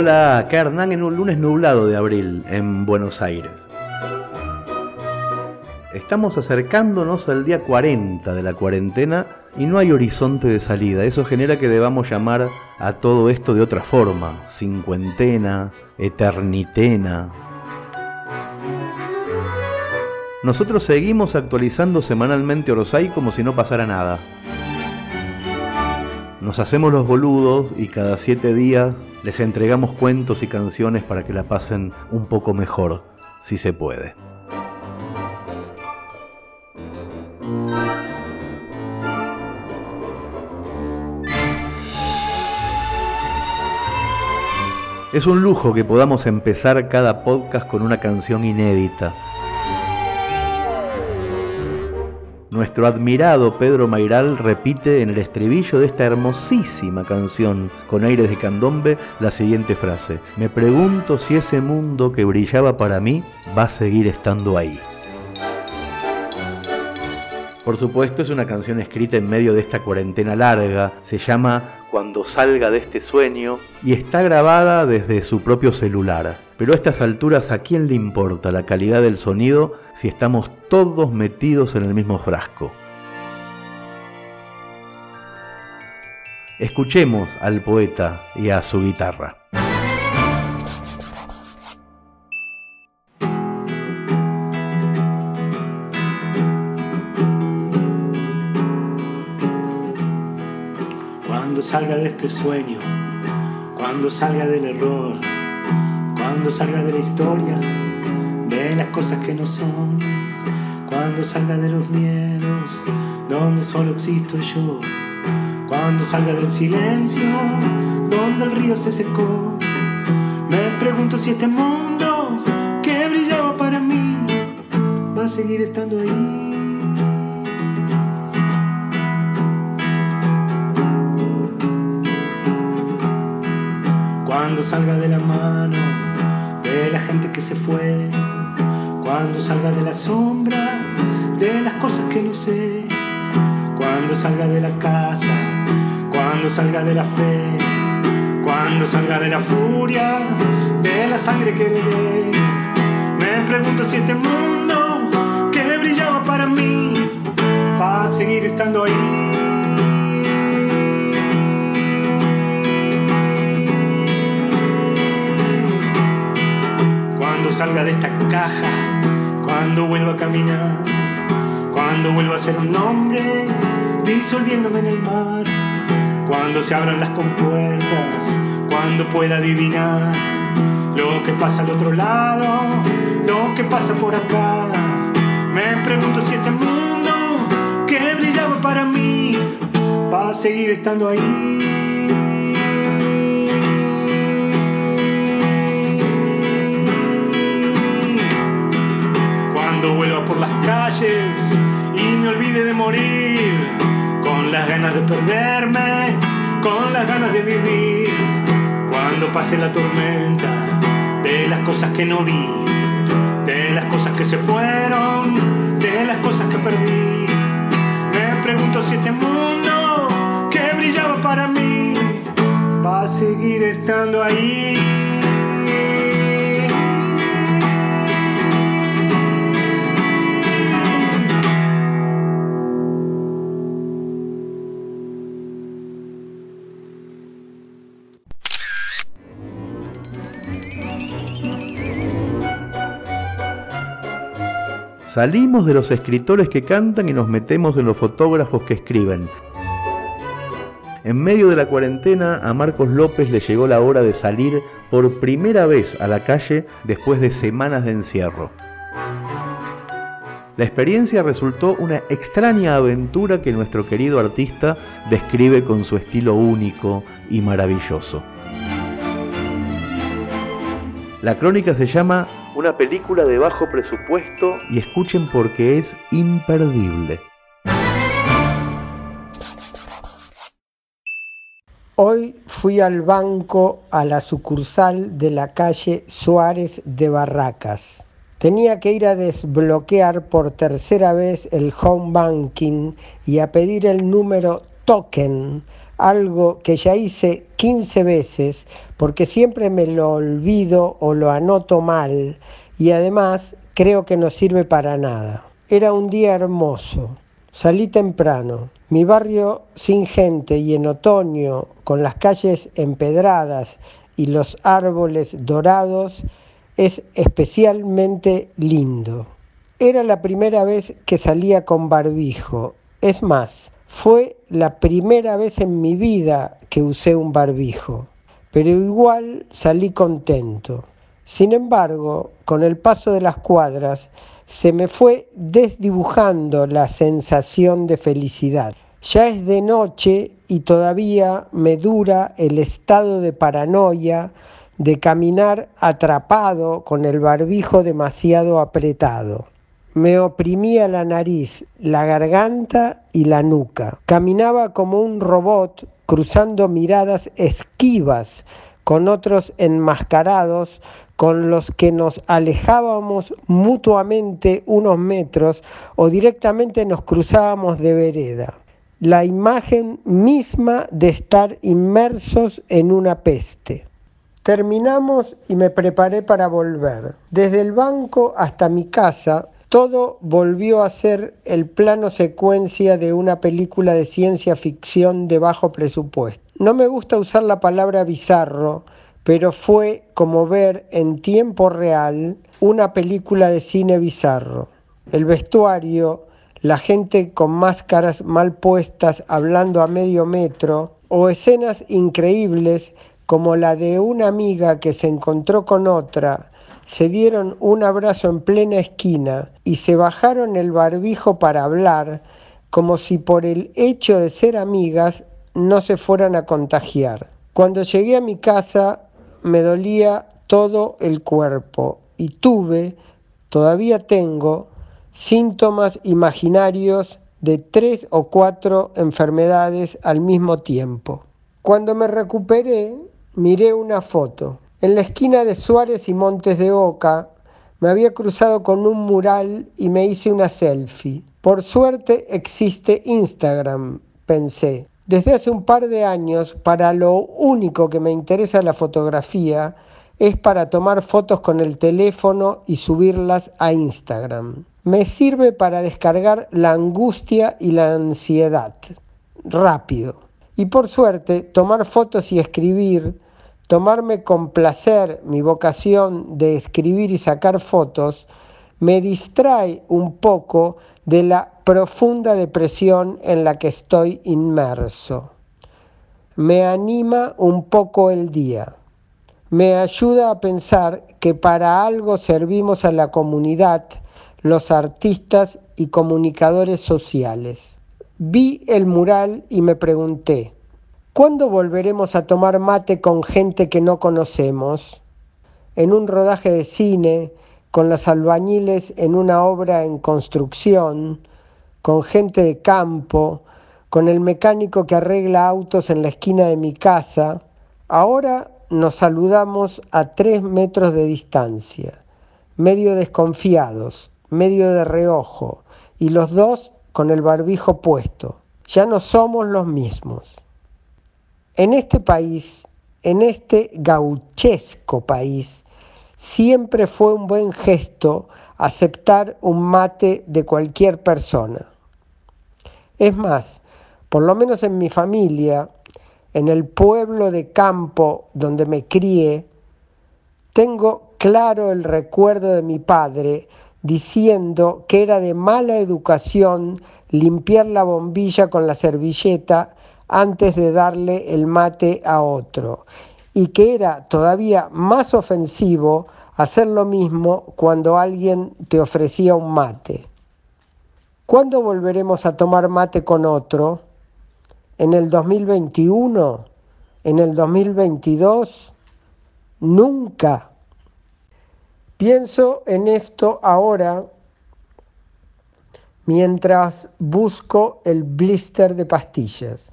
Hola, acá Hernán en un lunes nublado de abril en Buenos Aires. Estamos acercándonos al día 40 de la cuarentena y no hay horizonte de salida. Eso genera que debamos llamar a todo esto de otra forma. Cincuentena, eternitena. Nosotros seguimos actualizando semanalmente Orosai como si no pasara nada. Nos hacemos los boludos y cada siete días les entregamos cuentos y canciones para que la pasen un poco mejor, si se puede. Es un lujo que podamos empezar cada podcast con una canción inédita. Nuestro admirado Pedro Mairal repite en el estribillo de esta hermosísima canción con aires de candombe la siguiente frase. Me pregunto si ese mundo que brillaba para mí va a seguir estando ahí. Por supuesto es una canción escrita en medio de esta cuarentena larga, se llama cuando salga de este sueño y está grabada desde su propio celular. Pero a estas alturas, ¿a quién le importa la calidad del sonido si estamos todos metidos en el mismo frasco? Escuchemos al poeta y a su guitarra. salga de este sueño, cuando salga del error, cuando salga de la historia, de las cosas que no son, cuando salga de los miedos, donde solo existo yo, cuando salga del silencio, donde el río se secó, me pregunto si este mundo que brillaba para mí va a seguir estando ahí. cuando salga de la mano gente que se fue, cuando salga de la sombra de las cosas que no sé, cuando salga de la casa, cuando salga de la fe, cuando salga de la furia, de la sangre que dé. Me pregunto si este mundo que brillaba para mí va a seguir estando ahí. Salga de esta caja, cuando vuelva a caminar, cuando vuelva a ser un hombre, disolviéndome en el mar, cuando se abran las compuertas, cuando pueda adivinar lo que pasa al otro lado, lo que pasa por acá. Me pregunto si este mundo que brillaba para mí va a seguir estando ahí. Vuelva por las calles y me olvide de morir, con las ganas de perderme, con las ganas de vivir, cuando pase la tormenta de las cosas que no vi, de las cosas que se fueron, de las cosas que perdí. Me pregunto si este mundo que brillaba para mí va a seguir estando ahí. Salimos de los escritores que cantan y nos metemos en los fotógrafos que escriben. En medio de la cuarentena a Marcos López le llegó la hora de salir por primera vez a la calle después de semanas de encierro. La experiencia resultó una extraña aventura que nuestro querido artista describe con su estilo único y maravilloso. La crónica se llama Una película de bajo presupuesto y escuchen porque es imperdible. Hoy fui al banco a la sucursal de la calle Suárez de Barracas. Tenía que ir a desbloquear por tercera vez el home banking y a pedir el número token algo que ya hice 15 veces porque siempre me lo olvido o lo anoto mal y además creo que no sirve para nada. Era un día hermoso. Salí temprano. Mi barrio sin gente y en otoño, con las calles empedradas y los árboles dorados, es especialmente lindo. Era la primera vez que salía con barbijo. Es más, fue la primera vez en mi vida que usé un barbijo, pero igual salí contento. Sin embargo, con el paso de las cuadras, se me fue desdibujando la sensación de felicidad. Ya es de noche y todavía me dura el estado de paranoia de caminar atrapado con el barbijo demasiado apretado. Me oprimía la nariz, la garganta y la nuca. Caminaba como un robot cruzando miradas esquivas con otros enmascarados con los que nos alejábamos mutuamente unos metros o directamente nos cruzábamos de vereda. La imagen misma de estar inmersos en una peste. Terminamos y me preparé para volver. Desde el banco hasta mi casa, todo volvió a ser el plano secuencia de una película de ciencia ficción de bajo presupuesto. No me gusta usar la palabra bizarro, pero fue como ver en tiempo real una película de cine bizarro. El vestuario, la gente con máscaras mal puestas hablando a medio metro, o escenas increíbles como la de una amiga que se encontró con otra, se dieron un abrazo en plena esquina y se bajaron el barbijo para hablar, como si por el hecho de ser amigas no se fueran a contagiar. Cuando llegué a mi casa me dolía todo el cuerpo y tuve, todavía tengo, síntomas imaginarios de tres o cuatro enfermedades al mismo tiempo. Cuando me recuperé, miré una foto. En la esquina de Suárez y Montes de Oca, me había cruzado con un mural y me hice una selfie. Por suerte existe Instagram, pensé. Desde hace un par de años, para lo único que me interesa la fotografía es para tomar fotos con el teléfono y subirlas a Instagram. Me sirve para descargar la angustia y la ansiedad. Rápido. Y por suerte, tomar fotos y escribir, tomarme con placer mi vocación de escribir y sacar fotos, me distrae un poco de la profunda depresión en la que estoy inmerso. Me anima un poco el día. Me ayuda a pensar que para algo servimos a la comunidad, los artistas y comunicadores sociales. Vi el mural y me pregunté, ¿cuándo volveremos a tomar mate con gente que no conocemos? En un rodaje de cine, con los albañiles en una obra en construcción, con gente de campo, con el mecánico que arregla autos en la esquina de mi casa, ahora nos saludamos a tres metros de distancia, medio desconfiados, medio de reojo, y los dos con el barbijo puesto. Ya no somos los mismos. En este país, en este gauchesco país, siempre fue un buen gesto aceptar un mate de cualquier persona. Es más, por lo menos en mi familia, en el pueblo de campo donde me crié, tengo claro el recuerdo de mi padre diciendo que era de mala educación limpiar la bombilla con la servilleta antes de darle el mate a otro y que era todavía más ofensivo hacer lo mismo cuando alguien te ofrecía un mate. ¿Cuándo volveremos a tomar mate con otro? ¿En el 2021? ¿En el 2022? Nunca. Pienso en esto ahora mientras busco el blister de pastillas.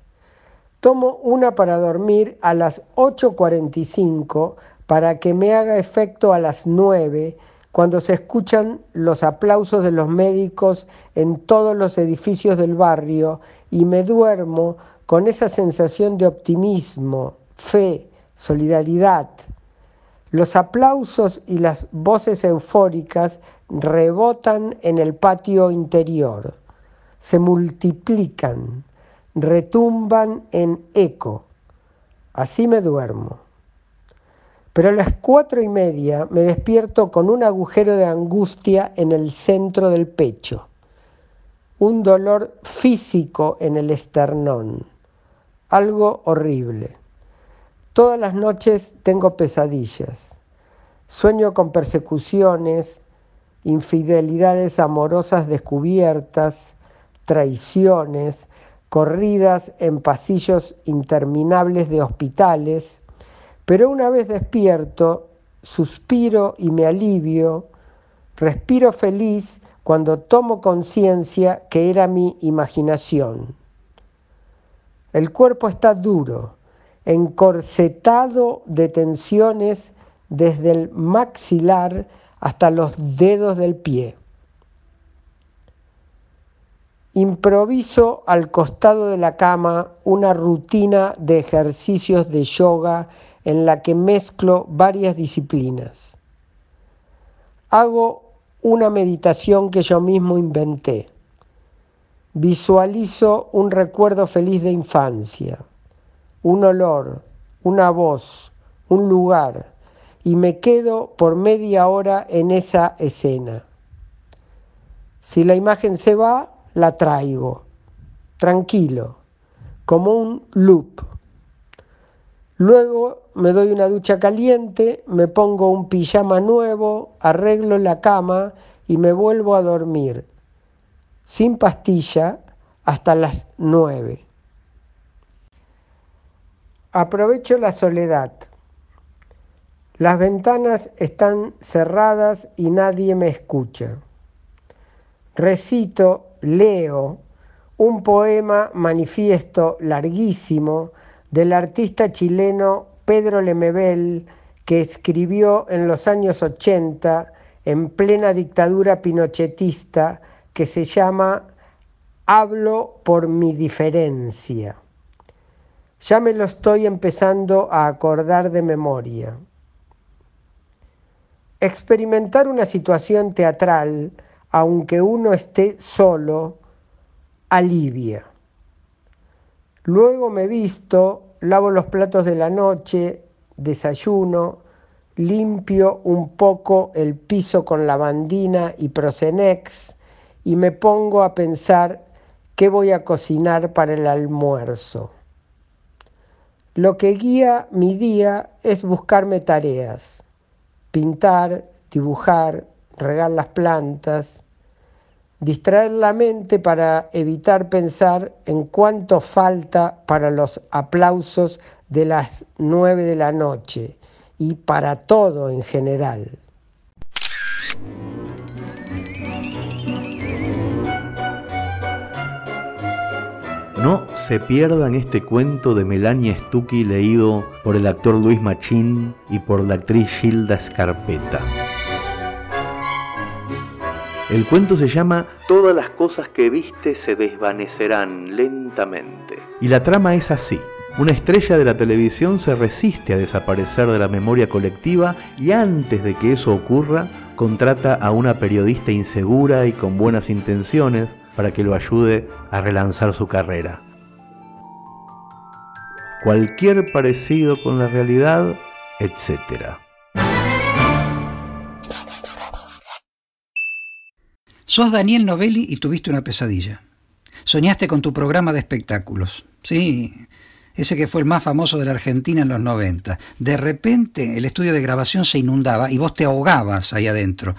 Tomo una para dormir a las 8.45 para que me haga efecto a las 9 cuando se escuchan los aplausos de los médicos en todos los edificios del barrio y me duermo con esa sensación de optimismo, fe, solidaridad. Los aplausos y las voces eufóricas rebotan en el patio interior, se multiplican, retumban en eco. Así me duermo. Pero a las cuatro y media me despierto con un agujero de angustia en el centro del pecho, un dolor físico en el esternón, algo horrible. Todas las noches tengo pesadillas. Sueño con persecuciones, infidelidades amorosas descubiertas, traiciones, corridas en pasillos interminables de hospitales, pero una vez despierto, suspiro y me alivio, respiro feliz cuando tomo conciencia que era mi imaginación. El cuerpo está duro, encorsetado de tensiones desde el maxilar hasta los dedos del pie. Improviso al costado de la cama una rutina de ejercicios de yoga en la que mezclo varias disciplinas. Hago una meditación que yo mismo inventé. Visualizo un recuerdo feliz de infancia, un olor, una voz, un lugar, y me quedo por media hora en esa escena. Si la imagen se va, la traigo, tranquilo, como un loop. Luego me doy una ducha caliente, me pongo un pijama nuevo, arreglo la cama y me vuelvo a dormir, sin pastilla, hasta las nueve. Aprovecho la soledad las ventanas están cerradas y nadie me escucha. Recito, leo un poema manifiesto larguísimo del artista chileno Pedro Lemebel que escribió en los años 80 en plena dictadura pinochetista que se llama Hablo por mi diferencia. Ya me lo estoy empezando a acordar de memoria. Experimentar una situación teatral, aunque uno esté solo, alivia. Luego me visto, lavo los platos de la noche, desayuno, limpio un poco el piso con lavandina y Procenex y me pongo a pensar qué voy a cocinar para el almuerzo. Lo que guía mi día es buscarme tareas pintar, dibujar, regar las plantas, distraer la mente para evitar pensar en cuánto falta para los aplausos de las nueve de la noche y para todo en general. No se pierdan este cuento de Melania Stucky leído por el actor Luis Machín y por la actriz Gilda Scarpetta. El cuento se llama Todas las cosas que viste se desvanecerán lentamente. Y la trama es así. Una estrella de la televisión se resiste a desaparecer de la memoria colectiva y antes de que eso ocurra, contrata a una periodista insegura y con buenas intenciones para que lo ayude a relanzar su carrera. Cualquier parecido con la realidad, etc. Sos Daniel Novelli y tuviste una pesadilla. Soñaste con tu programa de espectáculos. Sí, ese que fue el más famoso de la Argentina en los 90. De repente el estudio de grabación se inundaba y vos te ahogabas ahí adentro.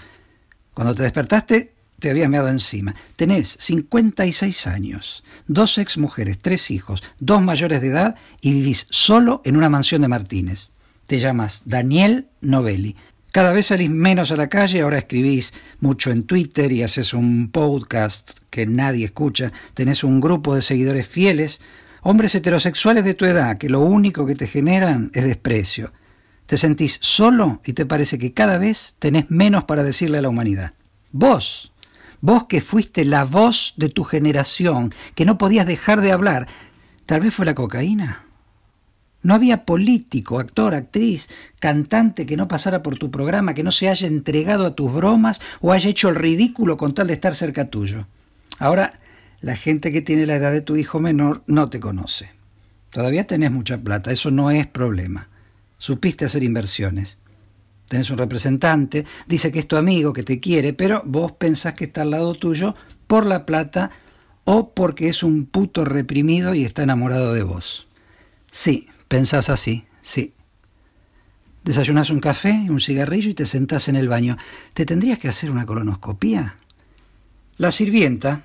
Cuando te despertaste te habías meado encima. Tenés 56 años, dos ex mujeres, tres hijos, dos mayores de edad y vivís solo en una mansión de Martínez. Te llamas Daniel Novelli. Cada vez salís menos a la calle, ahora escribís mucho en Twitter y haces un podcast que nadie escucha, tenés un grupo de seguidores fieles, hombres heterosexuales de tu edad que lo único que te generan es desprecio. Te sentís solo y te parece que cada vez tenés menos para decirle a la humanidad. Vos, Vos que fuiste la voz de tu generación, que no podías dejar de hablar, Tal vez fue la cocaína. No había político, actor, actriz, cantante que no pasara por tu programa, que no se haya entregado a tus bromas o haya hecho el ridículo con tal de estar cerca tuyo. Ahora, la gente que tiene la edad de tu hijo menor no te conoce. Todavía tenés mucha plata, eso no es problema. Supiste hacer inversiones. Tenés un representante, dice que es tu amigo, que te quiere, pero vos pensás que está al lado tuyo por la plata o porque es un puto reprimido y está enamorado de vos. Sí, pensás así, sí. Desayunás un café, un cigarrillo y te sentás en el baño. ¿Te tendrías que hacer una colonoscopía? La sirvienta,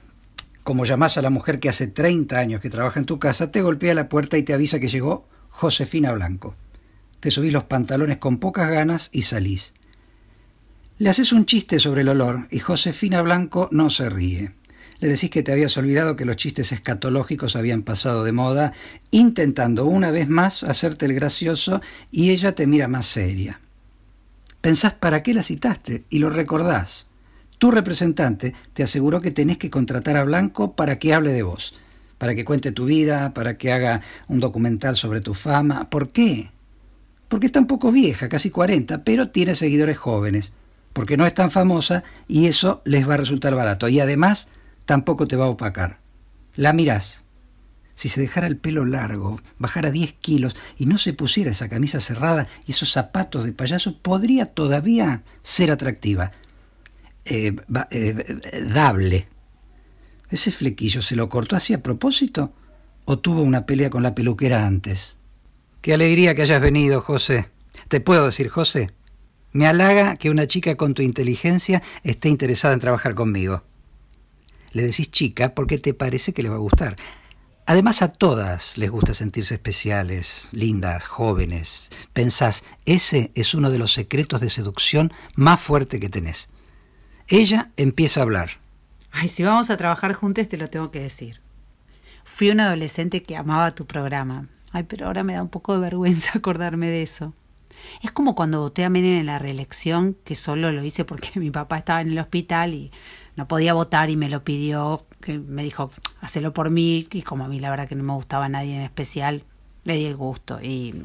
como llamás a la mujer que hace 30 años que trabaja en tu casa, te golpea la puerta y te avisa que llegó Josefina Blanco te subís los pantalones con pocas ganas y salís. Le haces un chiste sobre el olor y Josefina Blanco no se ríe. Le decís que te habías olvidado que los chistes escatológicos habían pasado de moda, intentando una vez más hacerte el gracioso y ella te mira más seria. Pensás para qué la citaste y lo recordás. Tu representante te aseguró que tenés que contratar a Blanco para que hable de vos, para que cuente tu vida, para que haga un documental sobre tu fama. ¿Por qué? porque está un poco vieja, casi 40, pero tiene seguidores jóvenes, porque no es tan famosa y eso les va a resultar barato. Y además tampoco te va a opacar. La mirás. Si se dejara el pelo largo, bajara 10 kilos y no se pusiera esa camisa cerrada y esos zapatos de payaso, podría todavía ser atractiva. Eh, eh, dable. ¿Ese flequillo se lo cortó así a propósito o tuvo una pelea con la peluquera antes? Qué alegría que hayas venido, José. ¿Te puedo decir, José? Me halaga que una chica con tu inteligencia esté interesada en trabajar conmigo. Le decís chica porque te parece que le va a gustar. Además a todas les gusta sentirse especiales, lindas, jóvenes. Pensás, ese es uno de los secretos de seducción más fuerte que tenés. Ella empieza a hablar. Ay, si vamos a trabajar juntos te lo tengo que decir. Fui un adolescente que amaba tu programa. Ay, pero ahora me da un poco de vergüenza acordarme de eso. Es como cuando voté a Menem en la reelección, que solo lo hice porque mi papá estaba en el hospital y no podía votar y me lo pidió, que me dijo, hacelo por mí, y como a mí la verdad que no me gustaba nadie en especial, le di el gusto. Y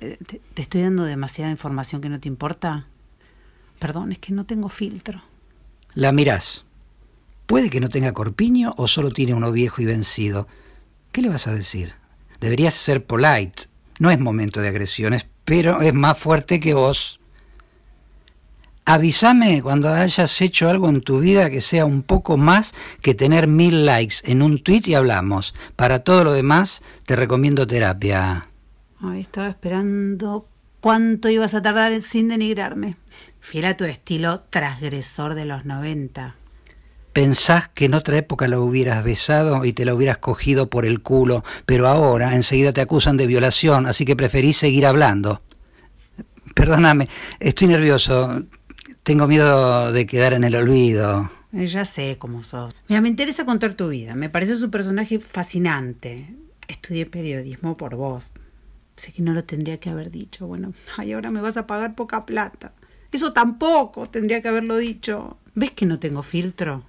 eh, te, te estoy dando demasiada información que no te importa. Perdón, es que no tengo filtro. La mirás. Puede que no tenga corpiño o solo tiene uno viejo y vencido. ¿Qué le vas a decir? Deberías ser polite. No es momento de agresiones, pero es más fuerte que vos. Avísame cuando hayas hecho algo en tu vida que sea un poco más que tener mil likes en un tweet y hablamos. Para todo lo demás, te recomiendo terapia. Ay, estaba esperando cuánto ibas a tardar sin denigrarme. Fiel a tu estilo transgresor de los 90 pensás que en otra época la hubieras besado y te la hubieras cogido por el culo, pero ahora enseguida te acusan de violación, así que preferís seguir hablando. Perdóname, estoy nervioso. Tengo miedo de quedar en el olvido. Eh, ya sé cómo sos. Mira, me interesa contar tu vida. Me parece un personaje fascinante. Estudié periodismo por vos. Sé que no lo tendría que haber dicho. Bueno, ay, ahora me vas a pagar poca plata. Eso tampoco tendría que haberlo dicho. ¿Ves que no tengo filtro?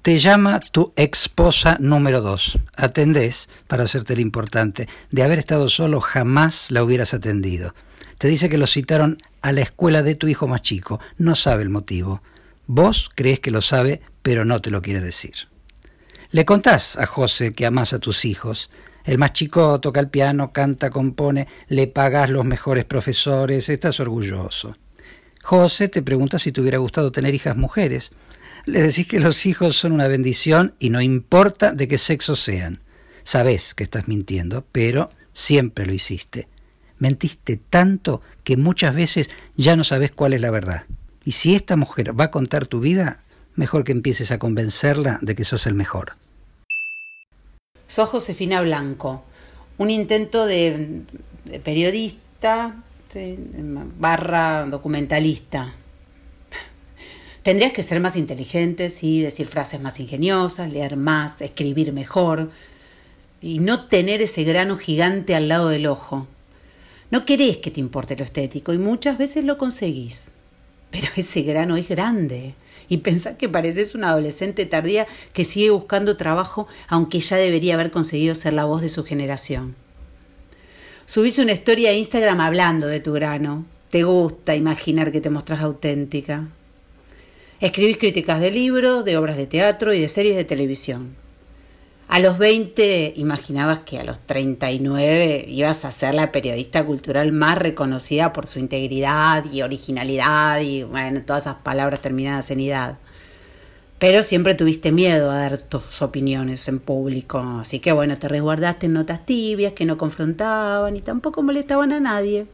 Te llama tu esposa número dos. Atendés para hacerte el importante. De haber estado solo jamás la hubieras atendido. Te dice que lo citaron a la escuela de tu hijo más chico. No sabe el motivo. Vos crees que lo sabe, pero no te lo quiere decir. Le contás a José que amas a tus hijos. El más chico toca el piano, canta, compone, le pagas los mejores profesores, estás orgulloso. José te pregunta si te hubiera gustado tener hijas mujeres le decís que los hijos son una bendición y no importa de qué sexo sean. Sabés que estás mintiendo, pero siempre lo hiciste. Mentiste tanto que muchas veces ya no sabes cuál es la verdad. Y si esta mujer va a contar tu vida, mejor que empieces a convencerla de que sos el mejor. Sos Josefina Blanco, un intento de, periodista barra documentalista. Tendrías que ser más inteligente, sí, decir frases más ingeniosas, leer más, escribir mejor y no tener ese grano gigante al lado del ojo. No querés que te importe lo estético y muchas veces lo conseguís. Pero ese grano es grande. Y pensás que pareces una adolescente tardía que sigue buscando trabajo, aunque ya debería haber conseguido ser la voz de su generación. Subís una historia a Instagram hablando de tu grano. Te gusta imaginar que te mostrás auténtica. Escribís críticas de libros, de obras de teatro y de series de televisión. A los 20 imaginabas que a los 39 ibas a ser la periodista cultural más reconocida por su integridad y originalidad y bueno, todas esas palabras terminadas en edad. Pero siempre tuviste miedo a dar tus opiniones en público, así que bueno, te resguardaste en notas tibias que no confrontaban y tampoco molestaban a nadie.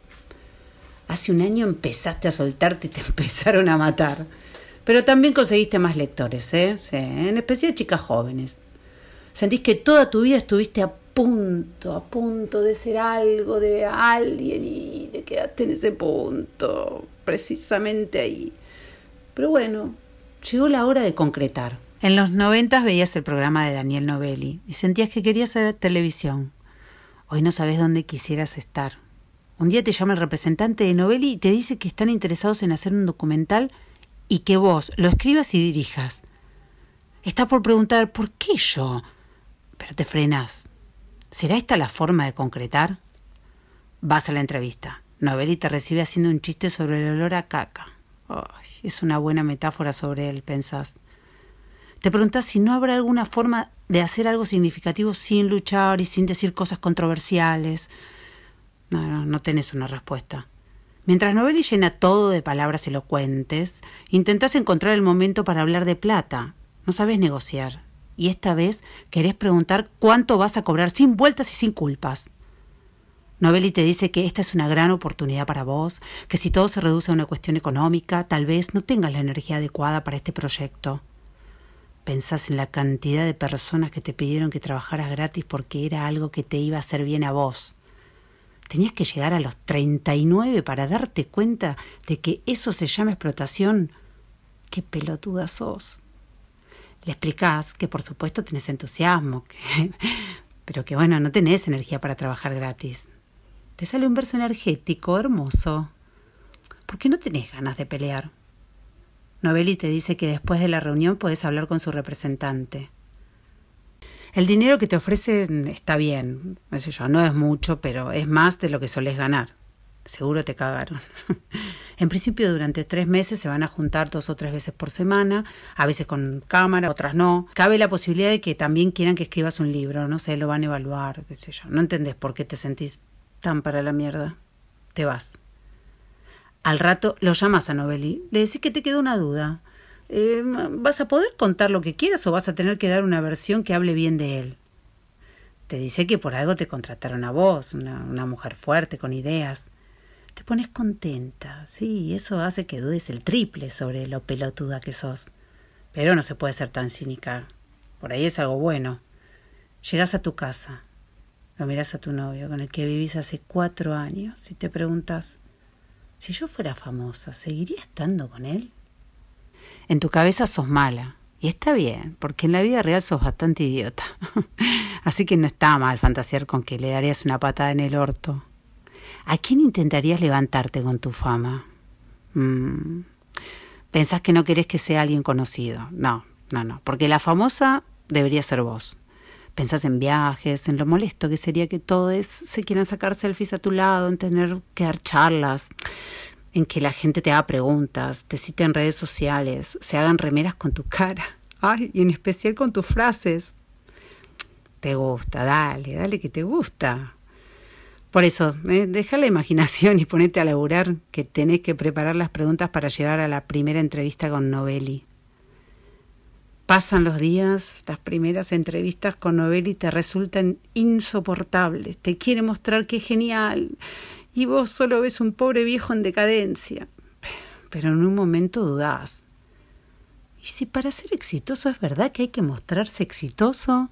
Hace un año empezaste a soltarte y te empezaron a matar. Pero también conseguiste más lectores, ¿eh? En especial chicas jóvenes. Sentís que toda tu vida estuviste a punto, a punto de ser algo de alguien y de quedarte en ese punto, precisamente ahí. Pero bueno, llegó la hora de concretar. En los noventas veías el programa de Daniel Novelli y sentías que querías hacer televisión. Hoy no sabes dónde quisieras estar. Un día te llama el representante de Novelli y te dice que están interesados en hacer un documental y que vos lo escribas y dirijas. Está por preguntar, ¿por qué yo? Pero te frenas. ¿Será esta la forma de concretar? Vas a la entrevista. Novelli te recibe haciendo un chiste sobre el olor a caca. es una buena metáfora sobre él, pensás. Te preguntás si no habrá alguna forma de hacer algo significativo sin luchar y sin decir cosas controversiales. No, no, no tenés una respuesta. Mientras Novelli llena todo de palabras elocuentes, intentás encontrar el momento para hablar de plata. No sabes negociar y esta vez querés preguntar cuánto vas a cobrar sin vueltas y sin culpas. Novelli te dice que esta es una gran oportunidad para vos, que si todo se reduce a una cuestión económica, tal vez no tengas la energía adecuada para este proyecto. Pensás en la cantidad de personas que te pidieron que trabajaras gratis porque era algo que te iba a hacer bien a vos. Tenías que llegar a los 39 para darte cuenta de que eso se llama explotación. ¡Qué pelotuda sos! Le explicás que por supuesto tenés entusiasmo, pero que bueno, no tenés energía para trabajar gratis. Te sale un verso energético, hermoso. ¿Por qué no tenés ganas de pelear? Novelli te dice que después de la reunión puedes hablar con su representante. El dinero que te ofrecen está bien, no yo, no es mucho, pero es más de lo que solés ganar. Seguro te cagaron. en principio durante tres meses se van a juntar dos o tres veces por semana, a veces con cámara, otras no. Cabe la posibilidad de que también quieran que escribas un libro, no sé, lo van a evaluar, qué sé yo. No entendés por qué te sentís tan para la mierda. Te vas. Al rato lo llamas a Novelli, le decís que te quedó una duda. Eh, ¿Vas a poder contar lo que quieras o vas a tener que dar una versión que hable bien de él? Te dice que por algo te contrataron a vos, una, una mujer fuerte, con ideas te pones contenta, sí, eso hace que dudes el triple sobre lo pelotuda que sos. Pero no se puede ser tan cínica. Por ahí es algo bueno. Llegas a tu casa, lo miras a tu novio con el que vivís hace cuatro años y te preguntas, si yo fuera famosa, ¿seguiría estando con él? En tu cabeza sos mala. Y está bien, porque en la vida real sos bastante idiota. Así que no está mal fantasear con que le darías una patada en el orto ¿A quién intentarías levantarte con tu fama? Mm. Pensás que no querés que sea alguien conocido. No, no, no. Porque la famosa debería ser vos. Pensás en viajes, en lo molesto que sería que todos se quieran sacar selfies a tu lado, en tener que dar charlas, en que la gente te haga preguntas, te cite en redes sociales, se hagan remeras con tu cara. Ay, y en especial con tus frases. Te gusta, dale, dale que te gusta. Por eso, eh, deja la imaginación y ponete a laburar que tenés que preparar las preguntas para llegar a la primera entrevista con Novelli. Pasan los días, las primeras entrevistas con Novelli te resultan insoportables, te quiere mostrar que es genial y vos solo ves un pobre viejo en decadencia. Pero en un momento dudás. ¿Y si para ser exitoso es verdad que hay que mostrarse exitoso?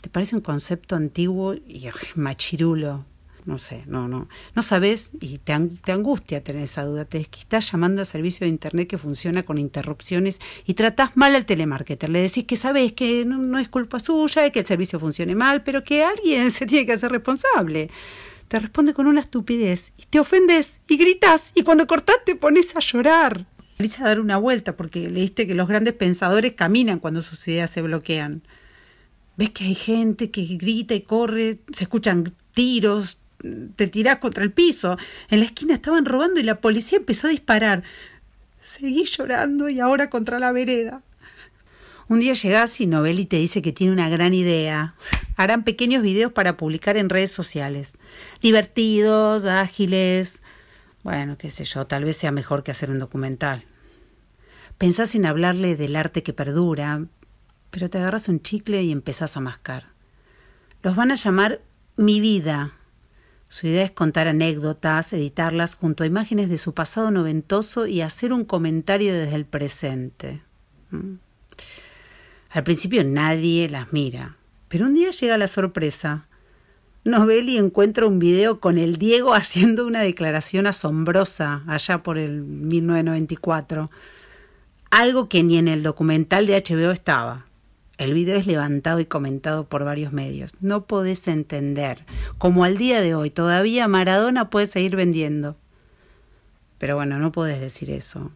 ¿Te parece un concepto antiguo y machirulo? No sé, no, no. No sabes y te, angustia tener esa duda. Te que estás llamando al servicio de internet que funciona con interrupciones y tratás mal al telemarketer. Le decís que sabes que no, no es culpa suya, que el servicio funcione mal, pero que alguien se tiene que hacer responsable. Te responde con una estupidez y te ofendes y gritas y cuando cortás te pones a llorar. salís a dar una vuelta porque leíste que los grandes pensadores caminan cuando sus ideas se bloquean. Ves que hay gente que grita y corre, se escuchan tiros, te tirás contra el piso. En la esquina estaban robando y la policía empezó a disparar. Seguí llorando y ahora contra la vereda. Un día llegás y Novelli te dice que tiene una gran idea. Harán pequeños videos para publicar en redes sociales. Divertidos, ágiles. Bueno, qué sé yo, tal vez sea mejor que hacer un documental. Pensás en hablarle del arte que perdura, pero te agarras un chicle y empezás a mascar. Los van a llamar Mi Vida, su idea es contar anécdotas, editarlas junto a imágenes de su pasado noventoso y hacer un comentario desde el presente. ¿Mm? Al principio nadie las mira, pero un día llega la sorpresa. Novelli encuentra un video con el Diego haciendo una declaración asombrosa allá por el 1994. Algo que ni en el documental de HBO estaba. El video es levantado y comentado por varios medios. No podés entender cómo al día de hoy todavía Maradona puede seguir vendiendo. Pero bueno, no podés decir eso.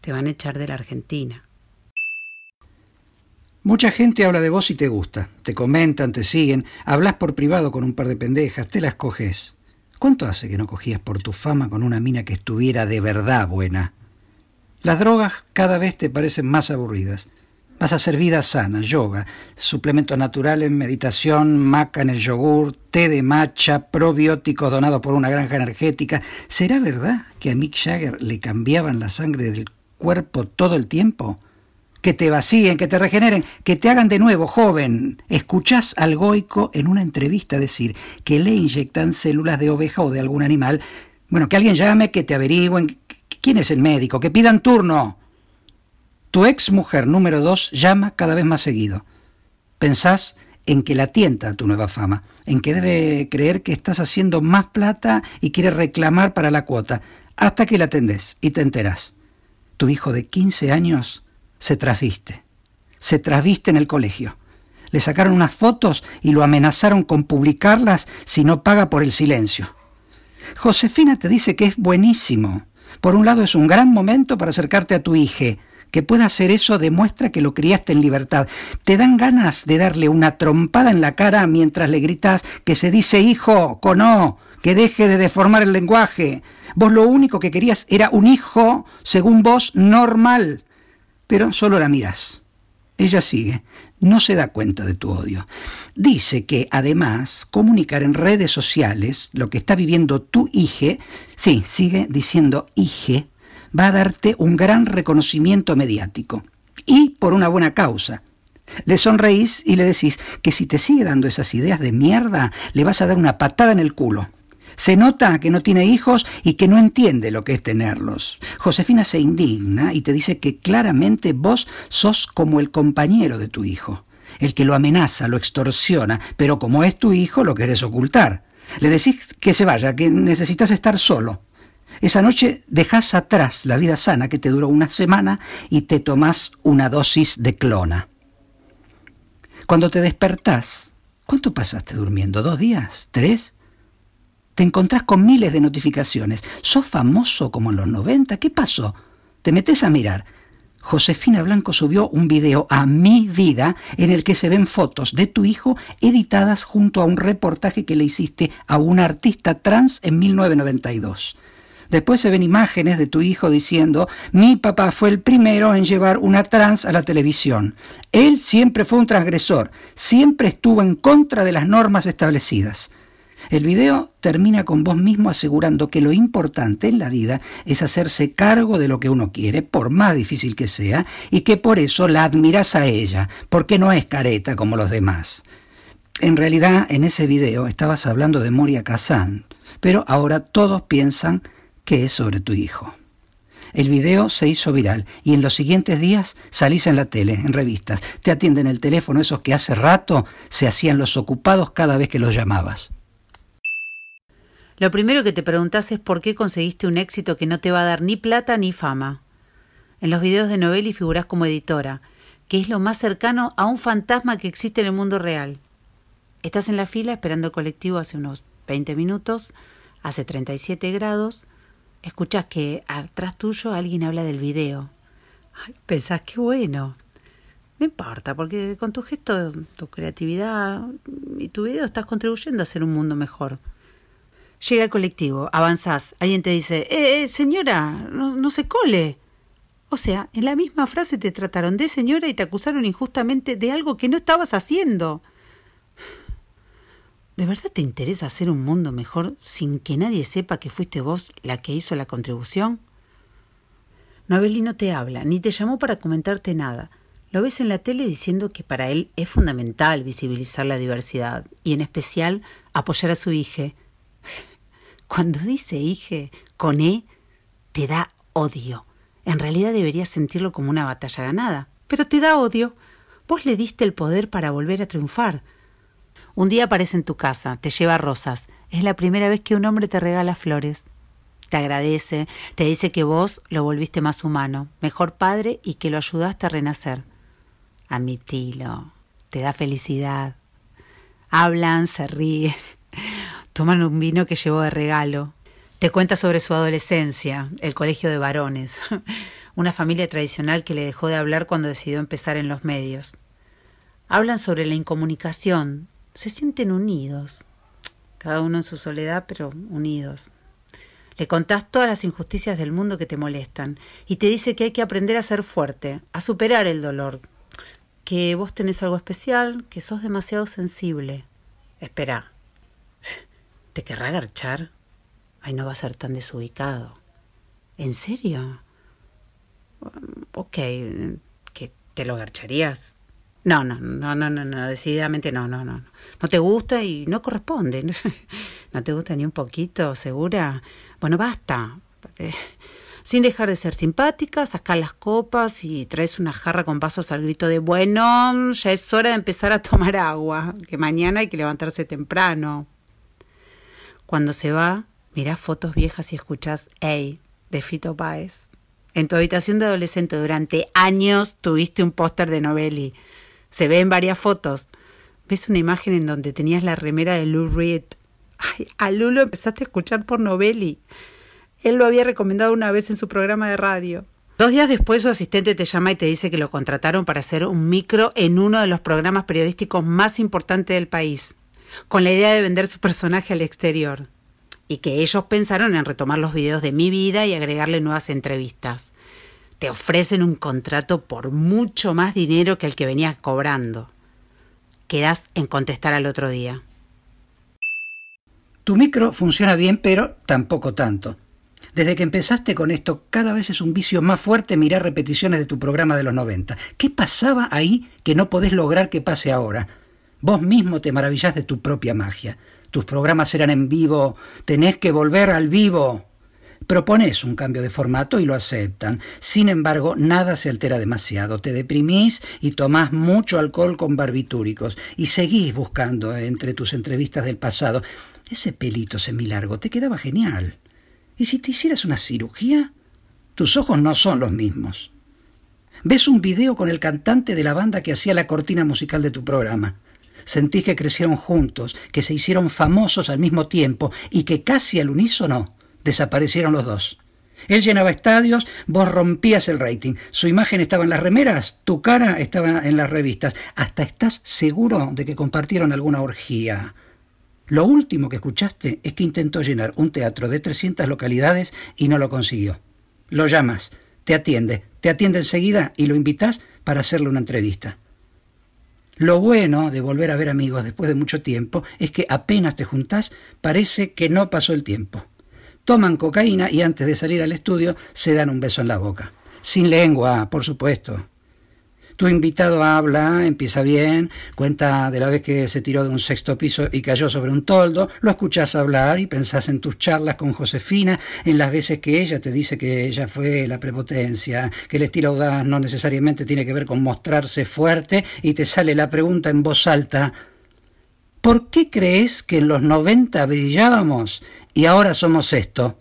Te van a echar de la Argentina. Mucha gente habla de vos y te gusta. Te comentan, te siguen, hablas por privado con un par de pendejas, te las coges. ¿Cuánto hace que no cogías por tu fama con una mina que estuviera de verdad buena? Las drogas cada vez te parecen más aburridas. Vas a hacer vida sana, yoga, suplementos naturales, meditación, maca en el yogur, té de matcha, probióticos donados por una granja energética. ¿Será verdad que a Mick Jagger le cambiaban la sangre del cuerpo todo el tiempo? Que te vacíen, que te regeneren, que te hagan de nuevo joven. Escuchás al goico en una entrevista decir que le inyectan células de oveja o de algún animal. Bueno, que alguien llame, que te averigüen quién es el médico, que pidan turno. Tu ex mujer número dos llama cada vez más seguido. Pensás en que la tienta tu nueva fama, en que debe creer que estás haciendo más plata y quiere reclamar para la cuota, hasta que la atendés y te enterás. Tu hijo de 15 años se trasviste. Se trasviste en el colegio. Le sacaron unas fotos y lo amenazaron con publicarlas si no paga por el silencio. Josefina te dice que es buenísimo. Por un lado es un gran momento para acercarte a tu hija, que pueda hacer eso demuestra que lo criaste en libertad. Te dan ganas de darle una trompada en la cara mientras le gritas que se dice hijo, cono, que deje de deformar el lenguaje. Vos lo único que querías era un hijo, según vos, normal. Pero solo la miras. Ella sigue, no se da cuenta de tu odio. Dice que además comunicar en redes sociales lo que está viviendo tu hija, sí, sigue diciendo hija, va a darte un gran reconocimiento mediático. Y por una buena causa. Le sonreís y le decís que si te sigue dando esas ideas de mierda, le vas a dar una patada en el culo. Se nota que no tiene hijos y que no entiende lo que es tenerlos. Josefina se indigna y te dice que claramente vos sos como el compañero de tu hijo, el que lo amenaza, lo extorsiona, pero como es tu hijo lo querés ocultar. Le decís que se vaya, que necesitas estar solo. Esa noche dejas atrás la vida sana que te duró una semana y te tomás una dosis de clona. Cuando te despertás, ¿cuánto pasaste durmiendo? ¿Dos días? ¿Tres? Te encontrás con miles de notificaciones. ¿Sos famoso como en los 90? ¿Qué pasó? Te metes a mirar. Josefina Blanco subió un video a mi vida en el que se ven fotos de tu hijo editadas junto a un reportaje que le hiciste a un artista trans en 1992. Después se ven imágenes de tu hijo diciendo, mi papá fue el primero en llevar una trans a la televisión. Él siempre fue un transgresor, siempre estuvo en contra de las normas establecidas. El video termina con vos mismo asegurando que lo importante en la vida es hacerse cargo de lo que uno quiere, por más difícil que sea, y que por eso la admiras a ella, porque no es careta como los demás. En realidad, en ese video estabas hablando de Moria Kazan, pero ahora todos piensan que es sobre tu hijo. El video se hizo viral y en los siguientes días salís en la tele, en revistas, te atienden el teléfono esos que hace rato se hacían los ocupados cada vez que los llamabas. Lo primero que te preguntás es por qué conseguiste un éxito que no te va a dar ni plata ni fama. En los videos de Novelli figurás como editora, que es lo más cercano a un fantasma que existe en el mundo real. Estás en la fila esperando el colectivo hace unos 20 minutos, hace 37 grados, escuchas que atrás tuyo alguien habla del video. Ay, pensás, qué bueno. No importa, porque con tu gesto, tu creatividad y tu video estás contribuyendo a hacer un mundo mejor. Llega el colectivo, avanzás, alguien te dice, eh, eh señora, no se cole. O sea, en la misma frase te trataron de señora y te acusaron injustamente de algo que no estabas haciendo. ¿De verdad te interesa hacer un mundo mejor sin que nadie sepa que fuiste vos la que hizo la contribución? Novelli no te habla, ni te llamó para comentarte nada. Lo ves en la tele diciendo que para él es fundamental visibilizar la diversidad y en especial apoyar a su hija. Cuando dice hija con E, te da odio. En realidad deberías sentirlo como una batalla ganada, pero te da odio. Vos le diste el poder para volver a triunfar. Un día aparece en tu casa, te lleva rosas. Es la primera vez que un hombre te regala flores. Te agradece, te dice que vos lo volviste más humano, mejor padre y que lo ayudaste a renacer. Admitilo, te da felicidad. Hablan, se ríen, toman un vino que llevó de regalo. Te cuenta sobre su adolescencia, el colegio de varones, una familia tradicional que le dejó de hablar cuando decidió empezar en los medios. Hablan sobre la incomunicación, se sienten unidos, cada uno en su soledad, pero unidos. Le contás todas las injusticias del mundo que te molestan y te dice que hay que aprender a ser fuerte, a superar el dolor, que vos tenés algo especial, que sos demasiado sensible. Espera, ¿te querrá garchar? Ay, no va a ser tan desubicado. ¿En serio? Ok, ¿que te lo garcharías? No, no, no, no, no, no, decididamente no, no, no. No te gusta y no corresponde. No te gusta ni un poquito, segura. Bueno, basta. Eh, sin dejar de ser simpática, sacar las copas y traes una jarra con vasos al grito de bueno, ya es hora de empezar a tomar agua, que mañana hay que levantarse temprano. Cuando se va, mirás fotos viejas y escuchás Hey de Fito Páez. En tu habitación de adolescente durante años tuviste un póster de Novelli se ve en varias fotos. Ves una imagen en donde tenías la remera de Lou Reed. Ay, a Lou lo empezaste a escuchar por Novelli. Él lo había recomendado una vez en su programa de radio. Dos días después su asistente te llama y te dice que lo contrataron para hacer un micro en uno de los programas periodísticos más importantes del país, con la idea de vender su personaje al exterior. Y que ellos pensaron en retomar los videos de mi vida y agregarle nuevas entrevistas te ofrecen un contrato por mucho más dinero que el que venías cobrando. Quedas en contestar al otro día. Tu micro funciona bien, pero tampoco tanto. Desde que empezaste con esto, cada vez es un vicio más fuerte mirar repeticiones de tu programa de los 90. ¿Qué pasaba ahí que no podés lograr que pase ahora? Vos mismo te maravillás de tu propia magia. Tus programas eran en vivo, tenés que volver al vivo. Propones un cambio de formato y lo aceptan. Sin embargo, nada se altera demasiado. Te deprimís y tomás mucho alcohol con barbitúricos y seguís buscando entre tus entrevistas del pasado. Ese pelito semilargo te quedaba genial. ¿Y si te hicieras una cirugía? Tus ojos no son los mismos. Ves un video con el cantante de la banda que hacía la cortina musical de tu programa. Sentís que crecieron juntos, que se hicieron famosos al mismo tiempo y que casi al unísono desaparecieron los dos. Él llenaba estadios, vos rompías el rating. Su imagen estaba en las remeras, tu cara estaba en las revistas. Hasta estás seguro de que compartieron alguna orgía. Lo último que escuchaste es que intentó llenar un teatro de 300 localidades y no lo consiguió. Lo llamas, te atiende, te atiende enseguida y lo invitas para hacerle una entrevista. Lo bueno de volver a ver amigos después de mucho tiempo es que apenas te juntás parece que no pasó el tiempo toman cocaína y antes de salir al estudio se dan un beso en la boca. Sin lengua, por supuesto. Tu invitado habla, empieza bien, cuenta de la vez que se tiró de un sexto piso y cayó sobre un toldo, lo escuchás hablar y pensás en tus charlas con Josefina, en las veces que ella te dice que ella fue la prepotencia, que el estilo audaz no necesariamente tiene que ver con mostrarse fuerte y te sale la pregunta en voz alta, ¿por qué crees que en los 90 brillábamos y ahora somos esto?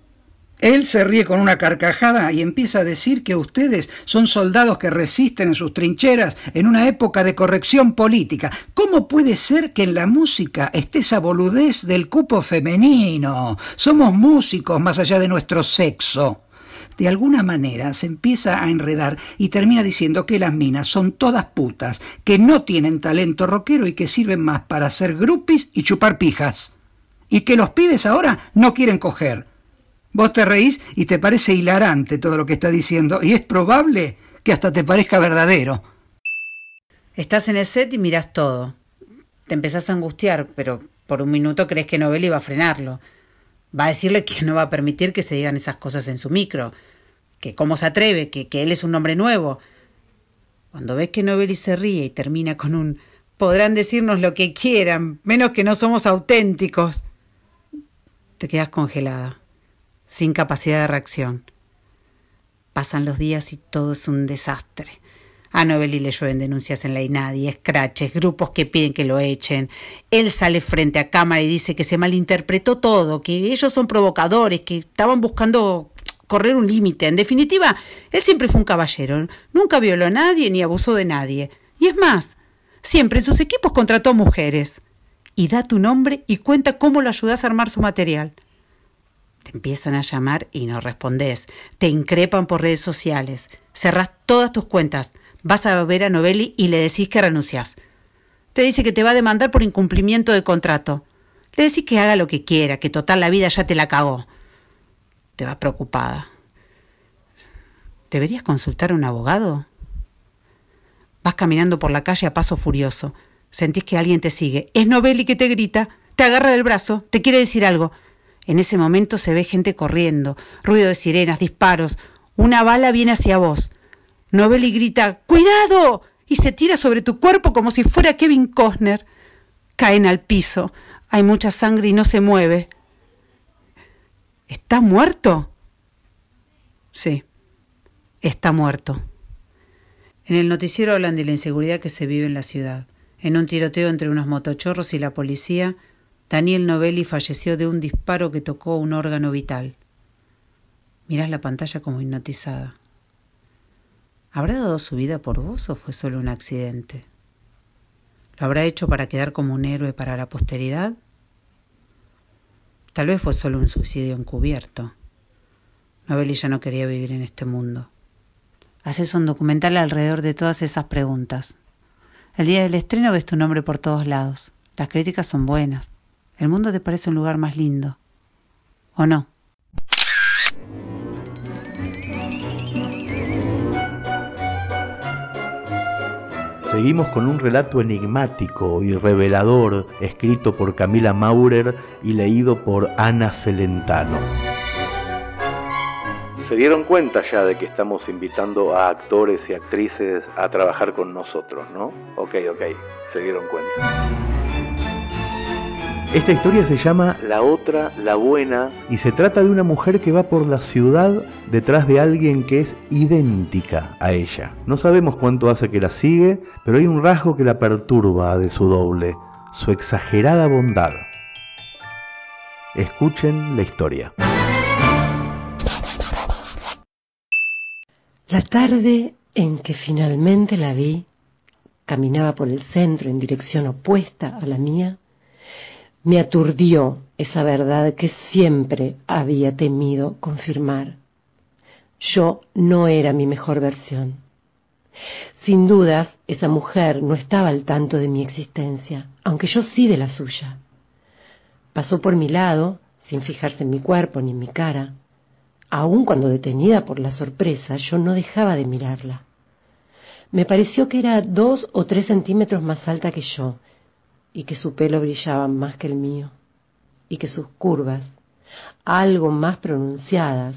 Él se ríe con una carcajada y empieza a decir que ustedes son soldados que resisten en sus trincheras en una época de corrección política. ¿Cómo puede ser que en la música esté esa boludez del cupo femenino? Somos músicos más allá de nuestro sexo. De alguna manera se empieza a enredar y termina diciendo que las minas son todas putas, que no tienen talento rockero y que sirven más para hacer grupis y chupar pijas. Y que los pibes ahora no quieren coger Vos te reís y te parece hilarante todo lo que está diciendo y es probable que hasta te parezca verdadero. Estás en el set y miras todo. Te empezás a angustiar, pero por un minuto crees que Novelli va a frenarlo. Va a decirle que no va a permitir que se digan esas cosas en su micro, que cómo se atreve, que, que él es un hombre nuevo. Cuando ves que Novelli se ríe y termina con un podrán decirnos lo que quieran, menos que no somos auténticos, te quedas congelada sin capacidad de reacción. Pasan los días y todo es un desastre. A Novelli le llueven denuncias en la INADI, escraches, grupos que piden que lo echen. Él sale frente a cámara y dice que se malinterpretó todo, que ellos son provocadores, que estaban buscando correr un límite. En definitiva, él siempre fue un caballero, nunca violó a nadie ni abusó de nadie. Y es más, siempre en sus equipos contrató mujeres. Y da tu nombre y cuenta cómo lo ayudas a armar su material. Te empiezan a llamar y no respondes. Te increpan por redes sociales. Cerrás todas tus cuentas. Vas a ver a Novelli y le decís que renuncias. Te dice que te va a demandar por incumplimiento de contrato. Le decís que haga lo que quiera, que total la vida ya te la cagó. Te vas preocupada. ¿Deberías consultar a un abogado? Vas caminando por la calle a paso furioso. Sentís que alguien te sigue. Es Novelli que te grita, te agarra del brazo, te quiere decir algo. En ese momento se ve gente corriendo, ruido de sirenas, disparos. Una bala viene hacia vos. Novelli grita ¡Cuidado! y se tira sobre tu cuerpo como si fuera Kevin Costner. Caen al piso. Hay mucha sangre y no se mueve. ¿Está muerto? Sí, está muerto. En el noticiero hablan de la inseguridad que se vive en la ciudad. En un tiroteo entre unos motochorros y la policía, Daniel Novelli falleció de un disparo que tocó un órgano vital. Mirás la pantalla como hipnotizada. ¿Habrá dado su vida por vos o fue solo un accidente? ¿Lo habrá hecho para quedar como un héroe para la posteridad? Tal vez fue solo un suicidio encubierto. Novelli ya no quería vivir en este mundo. Haces un documental alrededor de todas esas preguntas. El día del estreno ves tu nombre por todos lados. Las críticas son buenas. El mundo te parece un lugar más lindo. ¿O no? Seguimos con un relato enigmático y revelador escrito por Camila Maurer y leído por Ana Celentano. Se dieron cuenta ya de que estamos invitando a actores y actrices a trabajar con nosotros, ¿no? Ok, ok, se dieron cuenta. Esta historia se llama La otra, la buena, y se trata de una mujer que va por la ciudad detrás de alguien que es idéntica a ella. No sabemos cuánto hace que la sigue, pero hay un rasgo que la perturba de su doble, su exagerada bondad. Escuchen la historia. La tarde en que finalmente la vi, caminaba por el centro en dirección opuesta a la mía, me aturdió esa verdad que siempre había temido confirmar. Yo no era mi mejor versión. Sin dudas, esa mujer no estaba al tanto de mi existencia, aunque yo sí de la suya. Pasó por mi lado, sin fijarse en mi cuerpo ni en mi cara. Aun cuando detenida por la sorpresa, yo no dejaba de mirarla. Me pareció que era dos o tres centímetros más alta que yo, y que su pelo brillaba más que el mío, y que sus curvas, algo más pronunciadas,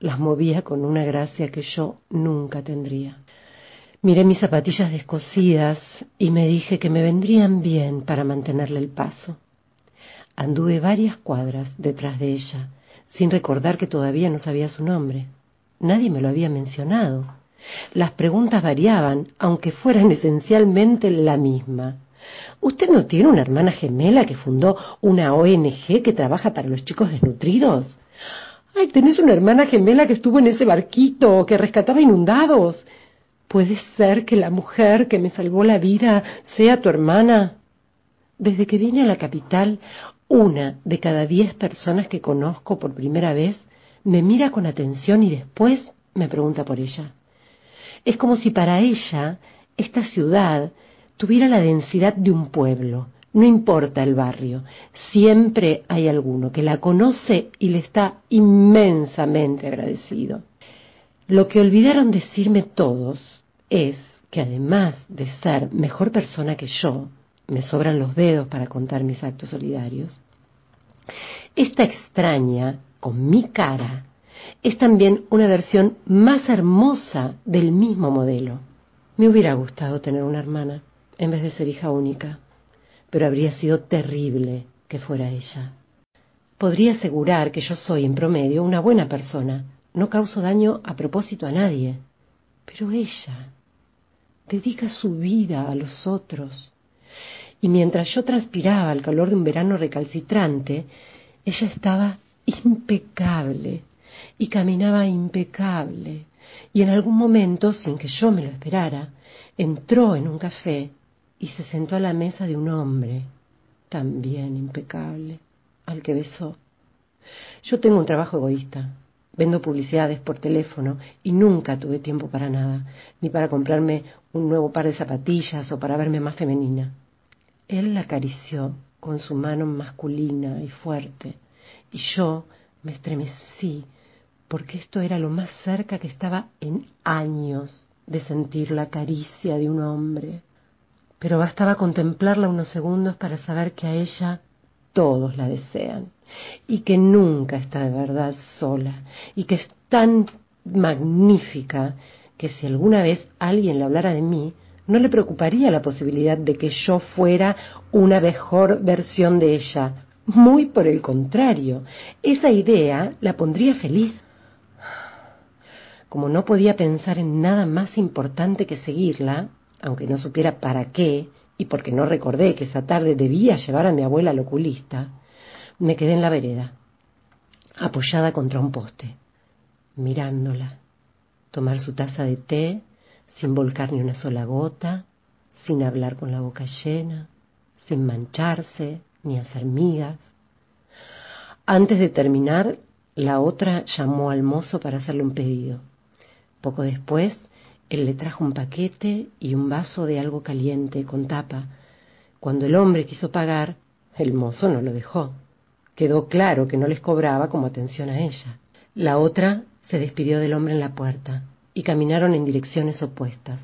las movía con una gracia que yo nunca tendría. Miré mis zapatillas descosidas y me dije que me vendrían bien para mantenerle el paso. Anduve varias cuadras detrás de ella, sin recordar que todavía no sabía su nombre. Nadie me lo había mencionado. Las preguntas variaban, aunque fueran esencialmente la misma. ¿Usted no tiene una hermana gemela que fundó una ONG que trabaja para los chicos desnutridos? Ay, tenés una hermana gemela que estuvo en ese barquito, que rescataba inundados. ¿Puede ser que la mujer que me salvó la vida sea tu hermana? Desde que vine a la capital, una de cada diez personas que conozco por primera vez me mira con atención y después me pregunta por ella. Es como si para ella esta ciudad tuviera la densidad de un pueblo. No importa el barrio, siempre hay alguno que la conoce y le está inmensamente agradecido. Lo que olvidaron decirme todos es que además de ser mejor persona que yo, me sobran los dedos para contar mis actos solidarios, esta extraña, con mi cara, es también una versión más hermosa del mismo modelo. Me hubiera gustado tener una hermana en vez de ser hija única, pero habría sido terrible que fuera ella. Podría asegurar que yo soy, en promedio, una buena persona, no causo daño a propósito a nadie, pero ella dedica su vida a los otros. Y mientras yo transpiraba al calor de un verano recalcitrante, ella estaba impecable y caminaba impecable. Y en algún momento, sin que yo me lo esperara, entró en un café y se sentó a la mesa de un hombre, también impecable, al que besó. Yo tengo un trabajo egoísta, Vendo publicidades por teléfono y nunca tuve tiempo para nada, ni para comprarme un nuevo par de zapatillas o para verme más femenina. Él la acarició con su mano masculina y fuerte, y yo me estremecí porque esto era lo más cerca que estaba en años de sentir la caricia de un hombre. Pero bastaba contemplarla unos segundos para saber que a ella todos la desean y que nunca está de verdad sola y que es tan magnífica que si alguna vez alguien le hablara de mí, no le preocuparía la posibilidad de que yo fuera una mejor versión de ella. Muy por el contrario, esa idea la pondría feliz. Como no podía pensar en nada más importante que seguirla, aunque no supiera para qué, y porque no recordé que esa tarde debía llevar a mi abuela al oculista, me quedé en la vereda, apoyada contra un poste, mirándola, tomar su taza de té sin volcar ni una sola gota, sin hablar con la boca llena, sin mancharse ni hacer migas. Antes de terminar, la otra llamó al mozo para hacerle un pedido. Poco después, él le trajo un paquete y un vaso de algo caliente con tapa. Cuando el hombre quiso pagar, el mozo no lo dejó. Quedó claro que no les cobraba como atención a ella. La otra se despidió del hombre en la puerta y caminaron en direcciones opuestas.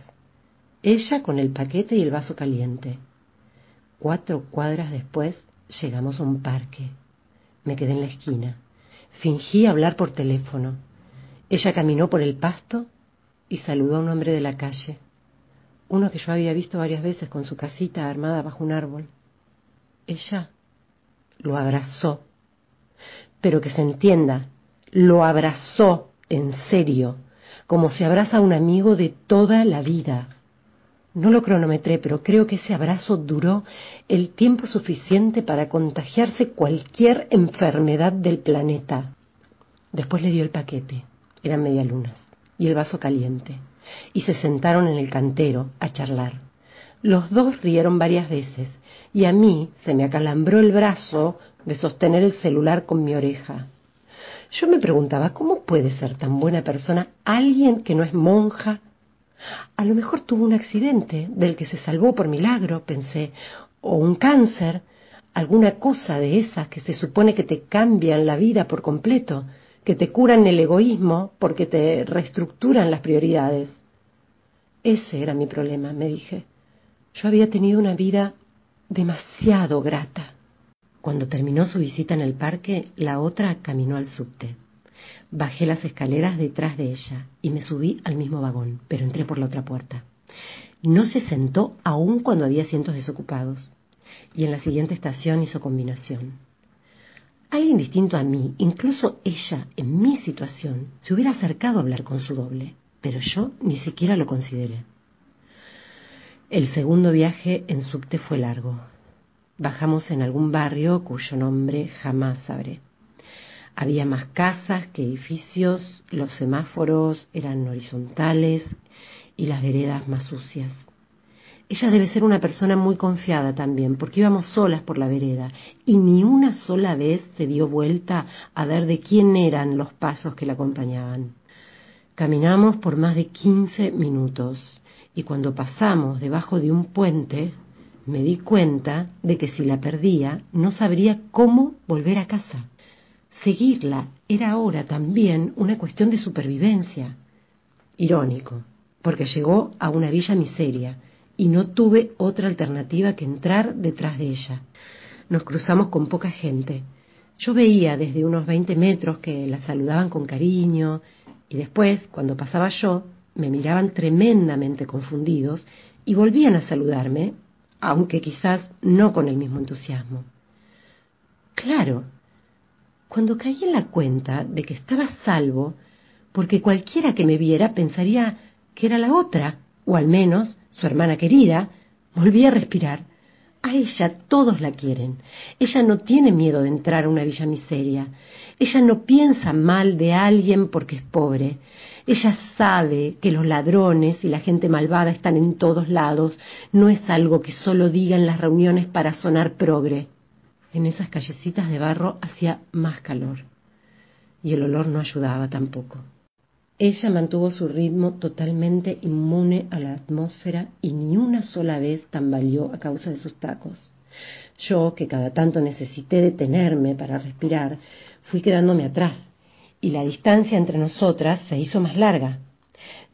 Ella con el paquete y el vaso caliente. Cuatro cuadras después llegamos a un parque. Me quedé en la esquina. Fingí hablar por teléfono. Ella caminó por el pasto y saludó a un hombre de la calle, uno que yo había visto varias veces con su casita armada bajo un árbol. Ella lo abrazó, pero que se entienda, lo abrazó en serio, como se abraza a un amigo de toda la vida. No lo cronometré, pero creo que ese abrazo duró el tiempo suficiente para contagiarse cualquier enfermedad del planeta. Después le dio el paquete, eran medialunas y el vaso caliente, y se sentaron en el cantero a charlar. Los dos rieron varias veces, y a mí se me acalambró el brazo de sostener el celular con mi oreja. Yo me preguntaba, ¿cómo puede ser tan buena persona alguien que no es monja? A lo mejor tuvo un accidente del que se salvó por milagro, pensé, o un cáncer, alguna cosa de esas que se supone que te cambian la vida por completo, que te curan el egoísmo porque te reestructuran las prioridades. Ese era mi problema, me dije. Yo había tenido una vida demasiado grata. Cuando terminó su visita en el parque, la otra caminó al subte. Bajé las escaleras detrás de ella y me subí al mismo vagón, pero entré por la otra puerta. No se sentó aún cuando había cientos desocupados, y en la siguiente estación hizo combinación. Alguien distinto a mí, incluso ella, en mi situación, se hubiera acercado a hablar con su doble, pero yo ni siquiera lo consideré. El segundo viaje en subte fue largo. Bajamos en algún barrio cuyo nombre jamás sabré. Había más casas que edificios, los semáforos eran horizontales y las veredas más sucias. Ella debe ser una persona muy confiada también, porque íbamos solas por la vereda y ni una sola vez se dio vuelta a ver de quién eran los pasos que la acompañaban. Caminamos por más de quince minutos y cuando pasamos debajo de un puente me di cuenta de que si la perdía no sabría cómo volver a casa. Seguirla era ahora también una cuestión de supervivencia. Irónico, porque llegó a una villa miseria y no tuve otra alternativa que entrar detrás de ella. Nos cruzamos con poca gente. Yo veía desde unos veinte metros que la saludaban con cariño y después, cuando pasaba yo, me miraban tremendamente confundidos y volvían a saludarme, aunque quizás no con el mismo entusiasmo. Claro, cuando caí en la cuenta de que estaba salvo, porque cualquiera que me viera pensaría que era la otra, o al menos su hermana querida, volví a respirar. A ella todos la quieren. Ella no tiene miedo de entrar a una villa miseria. Ella no piensa mal de alguien porque es pobre. Ella sabe que los ladrones y la gente malvada están en todos lados. No es algo que solo diga en las reuniones para sonar progre. En esas callecitas de barro hacía más calor y el olor no ayudaba tampoco. Ella mantuvo su ritmo totalmente inmune a la atmósfera y ni una sola vez tambaleó a causa de sus tacos. Yo, que cada tanto necesité detenerme para respirar, fui quedándome atrás, y la distancia entre nosotras se hizo más larga.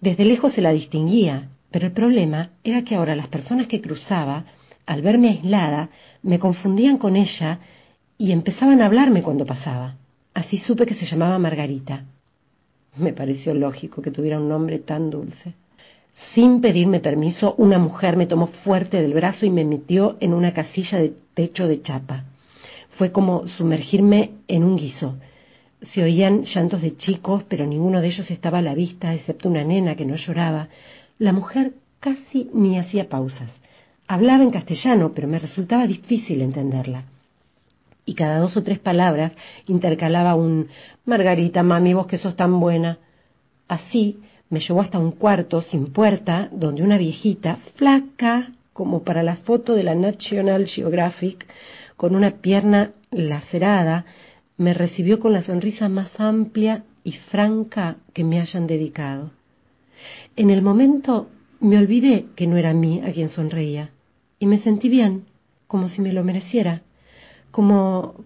Desde lejos se la distinguía, pero el problema era que ahora las personas que cruzaba, al verme aislada, me confundían con ella y empezaban a hablarme cuando pasaba. Así supe que se llamaba Margarita. Me pareció lógico que tuviera un nombre tan dulce. Sin pedirme permiso, una mujer me tomó fuerte del brazo y me metió en una casilla de techo de chapa. Fue como sumergirme en un guiso. Se oían llantos de chicos, pero ninguno de ellos estaba a la vista, excepto una nena que no lloraba. La mujer casi ni hacía pausas. Hablaba en castellano, pero me resultaba difícil entenderla y cada dos o tres palabras intercalaba un Margarita, mami, vos que sos tan buena. Así me llevó hasta un cuarto sin puerta donde una viejita, flaca como para la foto de la National Geographic, con una pierna lacerada, me recibió con la sonrisa más amplia y franca que me hayan dedicado. En el momento me olvidé que no era a mí a quien sonreía y me sentí bien, como si me lo mereciera como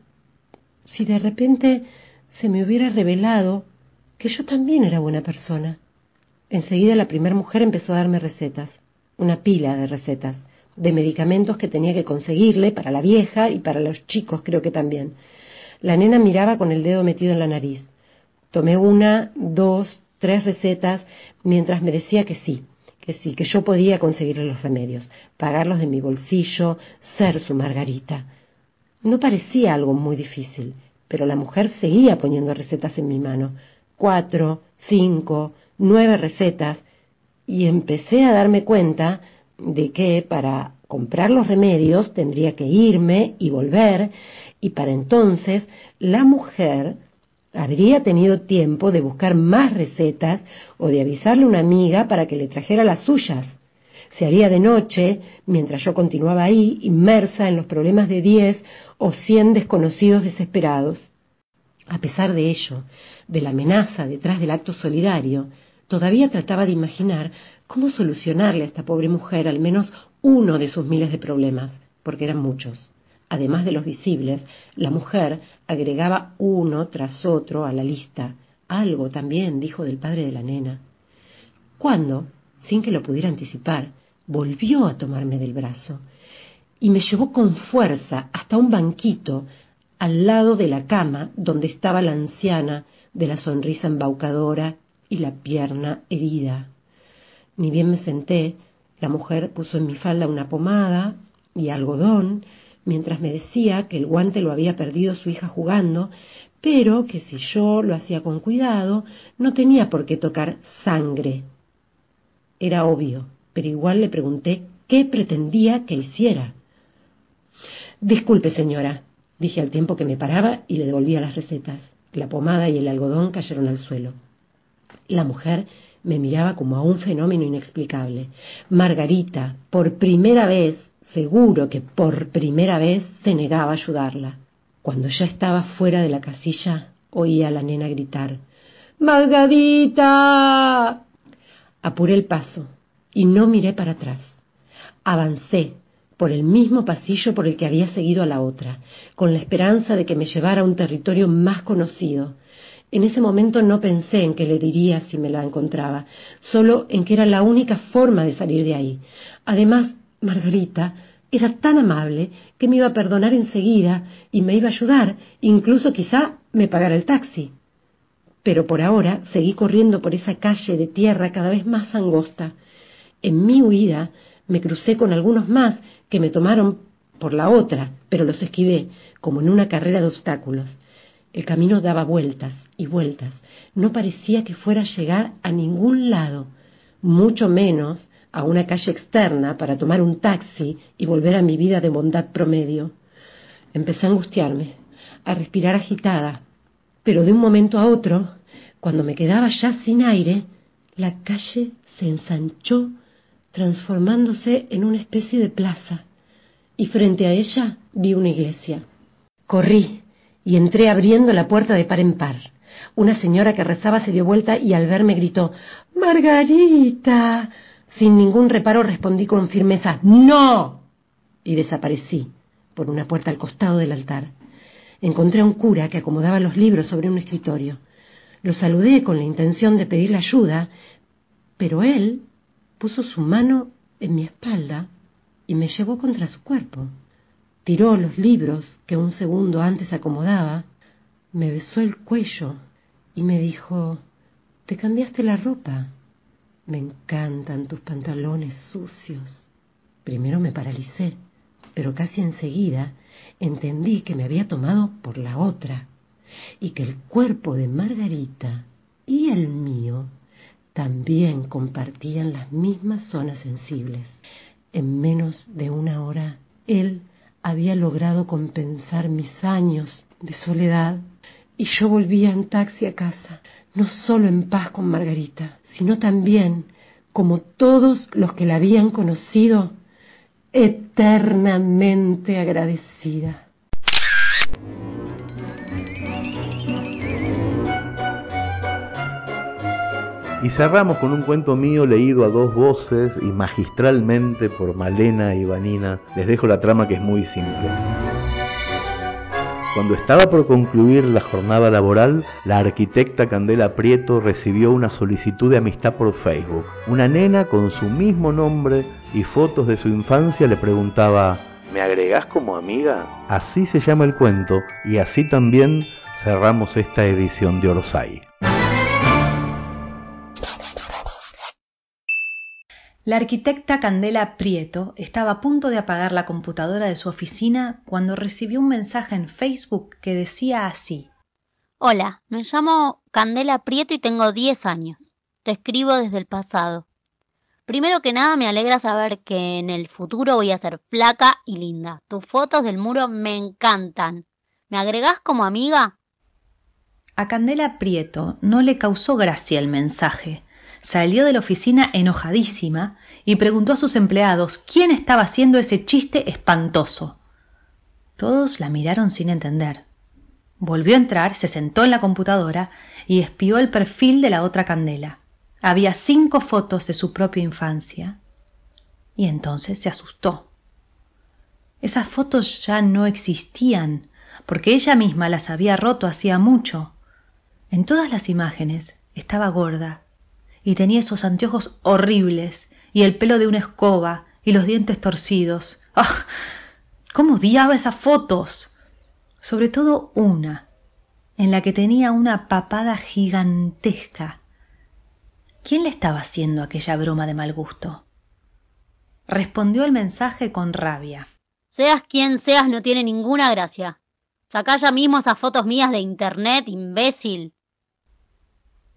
si de repente se me hubiera revelado que yo también era buena persona. Enseguida la primera mujer empezó a darme recetas, una pila de recetas, de medicamentos que tenía que conseguirle para la vieja y para los chicos creo que también. La nena miraba con el dedo metido en la nariz. Tomé una, dos, tres recetas mientras me decía que sí, que sí, que yo podía conseguirle los remedios, pagarlos de mi bolsillo, ser su Margarita. No parecía algo muy difícil, pero la mujer seguía poniendo recetas en mi mano. Cuatro, cinco, nueve recetas, y empecé a darme cuenta de que para comprar los remedios tendría que irme y volver, y para entonces la mujer habría tenido tiempo de buscar más recetas o de avisarle a una amiga para que le trajera las suyas. Se haría de noche, mientras yo continuaba ahí, inmersa en los problemas de diez o cien desconocidos desesperados. A pesar de ello, de la amenaza detrás del acto solidario, todavía trataba de imaginar cómo solucionarle a esta pobre mujer al menos uno de sus miles de problemas, porque eran muchos. Además de los visibles, la mujer agregaba uno tras otro a la lista. Algo también dijo del padre de la nena. Cuando, sin que lo pudiera anticipar, volvió a tomarme del brazo y me llevó con fuerza hasta un banquito al lado de la cama donde estaba la anciana de la sonrisa embaucadora y la pierna herida. Ni bien me senté, la mujer puso en mi falda una pomada y algodón, mientras me decía que el guante lo había perdido su hija jugando, pero que si yo lo hacía con cuidado, no tenía por qué tocar sangre. Era obvio pero igual le pregunté qué pretendía que hiciera. Disculpe, señora, dije al tiempo que me paraba y le devolvía las recetas. La pomada y el algodón cayeron al suelo. La mujer me miraba como a un fenómeno inexplicable. Margarita, por primera vez, seguro que por primera vez, se negaba a ayudarla. Cuando ya estaba fuera de la casilla, oía a la nena gritar Margarita. Apuré el paso y no miré para atrás. Avancé por el mismo pasillo por el que había seguido a la otra, con la esperanza de que me llevara a un territorio más conocido. En ese momento no pensé en qué le diría si me la encontraba, solo en que era la única forma de salir de ahí. Además, Margarita era tan amable que me iba a perdonar enseguida y me iba a ayudar, incluso quizá me pagara el taxi. Pero por ahora seguí corriendo por esa calle de tierra cada vez más angosta. En mi huida me crucé con algunos más que me tomaron por la otra, pero los esquivé, como en una carrera de obstáculos. El camino daba vueltas y vueltas. No parecía que fuera a llegar a ningún lado, mucho menos a una calle externa para tomar un taxi y volver a mi vida de bondad promedio. Empecé a angustiarme, a respirar agitada, pero de un momento a otro, cuando me quedaba ya sin aire, la calle se ensanchó, transformándose en una especie de plaza, y frente a ella vi una iglesia. Corrí y entré abriendo la puerta de par en par. Una señora que rezaba se dio vuelta y al verme gritó Margarita. Sin ningún reparo respondí con firmeza No. y desaparecí por una puerta al costado del altar. Encontré a un cura que acomodaba los libros sobre un escritorio. Lo saludé con la intención de pedirle ayuda, pero él puso su mano en mi espalda y me llevó contra su cuerpo. Tiró los libros que un segundo antes acomodaba, me besó el cuello y me dijo, te cambiaste la ropa. Me encantan tus pantalones sucios. Primero me paralicé, pero casi enseguida entendí que me había tomado por la otra y que el cuerpo de Margarita y el mío también compartían las mismas zonas sensibles. En menos de una hora, él había logrado compensar mis años de soledad y yo volvía en taxi a casa, no solo en paz con Margarita, sino también, como todos los que la habían conocido, eternamente agradecida. Y cerramos con un cuento mío leído a dos voces y magistralmente por Malena y Vanina. Les dejo la trama que es muy simple. Cuando estaba por concluir la jornada laboral, la arquitecta Candela Prieto recibió una solicitud de amistad por Facebook. Una nena con su mismo nombre y fotos de su infancia le preguntaba, ¿me agregás como amiga? Así se llama el cuento y así también cerramos esta edición de Orsay. La arquitecta Candela Prieto estaba a punto de apagar la computadora de su oficina cuando recibió un mensaje en Facebook que decía así. Hola, me llamo Candela Prieto y tengo 10 años. Te escribo desde el pasado. Primero que nada me alegra saber que en el futuro voy a ser flaca y linda. Tus fotos del muro me encantan. ¿Me agregás como amiga? A Candela Prieto no le causó gracia el mensaje salió de la oficina enojadísima y preguntó a sus empleados quién estaba haciendo ese chiste espantoso. Todos la miraron sin entender. Volvió a entrar, se sentó en la computadora y espió el perfil de la otra candela. Había cinco fotos de su propia infancia. Y entonces se asustó. Esas fotos ya no existían, porque ella misma las había roto hacía mucho. En todas las imágenes estaba gorda, y tenía esos anteojos horribles y el pelo de una escoba y los dientes torcidos. ¡Ah! ¿Cómo odiaba esas fotos? Sobre todo una, en la que tenía una papada gigantesca. ¿Quién le estaba haciendo aquella broma de mal gusto? Respondió el mensaje con rabia. Seas quien seas, no tiene ninguna gracia. Sacá ya mismo esas fotos mías de internet, imbécil.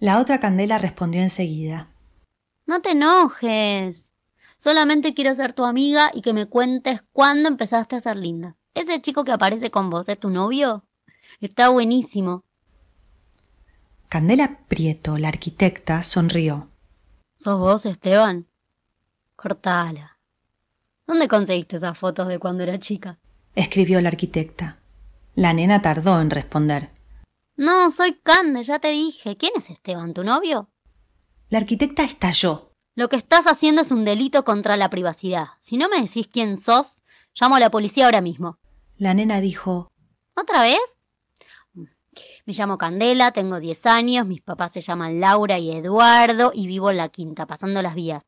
La otra candela respondió enseguida. No te enojes. Solamente quiero ser tu amiga y que me cuentes cuándo empezaste a ser linda. Ese chico que aparece con vos es tu novio. Está buenísimo. Candela Prieto, la arquitecta, sonrió. ¿Sos vos, Esteban? Cortala. ¿Dónde conseguiste esas fotos de cuando era chica? escribió la arquitecta. La nena tardó en responder. No, soy Cande, ya te dije. ¿Quién es Esteban, tu novio? La arquitecta estalló. Lo que estás haciendo es un delito contra la privacidad. Si no me decís quién sos, llamo a la policía ahora mismo. La nena dijo ¿Otra vez? Me llamo Candela, tengo 10 años, mis papás se llaman Laura y Eduardo y vivo en la quinta, pasando las vías.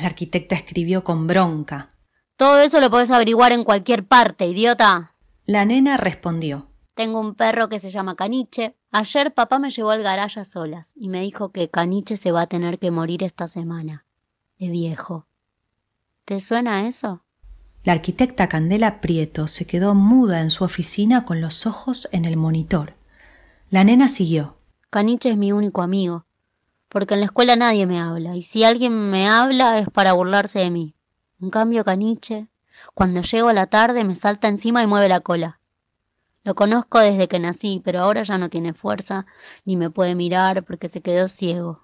La arquitecta escribió con bronca. Todo eso lo podés averiguar en cualquier parte, idiota. La nena respondió. Tengo un perro que se llama Caniche. Ayer papá me llevó al garaje a solas y me dijo que Caniche se va a tener que morir esta semana. De viejo. ¿Te suena eso? La arquitecta Candela Prieto se quedó muda en su oficina con los ojos en el monitor. La nena siguió. Caniche es mi único amigo, porque en la escuela nadie me habla, y si alguien me habla es para burlarse de mí. En cambio, Caniche, cuando llego a la tarde me salta encima y mueve la cola. Lo conozco desde que nací, pero ahora ya no tiene fuerza, ni me puede mirar porque se quedó ciego.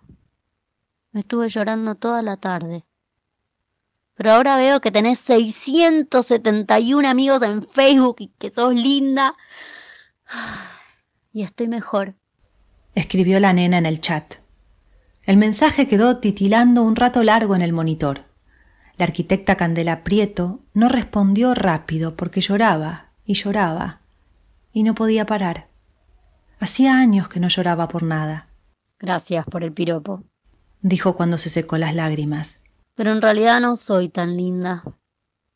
Me estuve llorando toda la tarde. Pero ahora veo que tenés 671 amigos en Facebook y que sos linda. Y estoy mejor. Escribió la nena en el chat. El mensaje quedó titilando un rato largo en el monitor. La arquitecta Candela Prieto no respondió rápido porque lloraba y lloraba y no podía parar. Hacía años que no lloraba por nada. Gracias por el piropo, dijo cuando se secó las lágrimas. Pero en realidad no soy tan linda.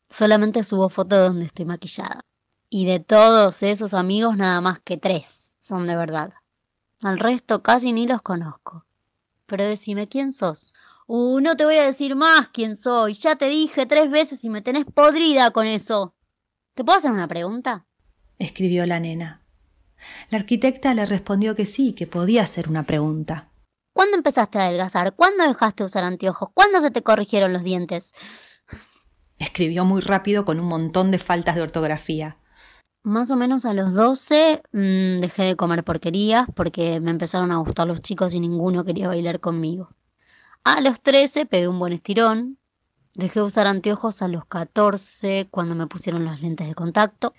Solamente subo fotos donde estoy maquillada. Y de todos esos amigos nada más que tres son de verdad. Al resto casi ni los conozco. Pero decime quién sos. Uh, no te voy a decir más quién soy. Ya te dije tres veces y me tenés podrida con eso. ¿Te puedo hacer una pregunta? Escribió la nena. La arquitecta le respondió que sí, que podía hacer una pregunta. ¿Cuándo empezaste a adelgazar? ¿Cuándo dejaste de usar anteojos? ¿Cuándo se te corrigieron los dientes? Escribió muy rápido con un montón de faltas de ortografía. Más o menos a los 12 mmm, dejé de comer porquerías porque me empezaron a gustar los chicos y ninguno quería bailar conmigo. A los 13 pegué un buen estirón. Dejé de usar anteojos a los 14 cuando me pusieron las lentes de contacto.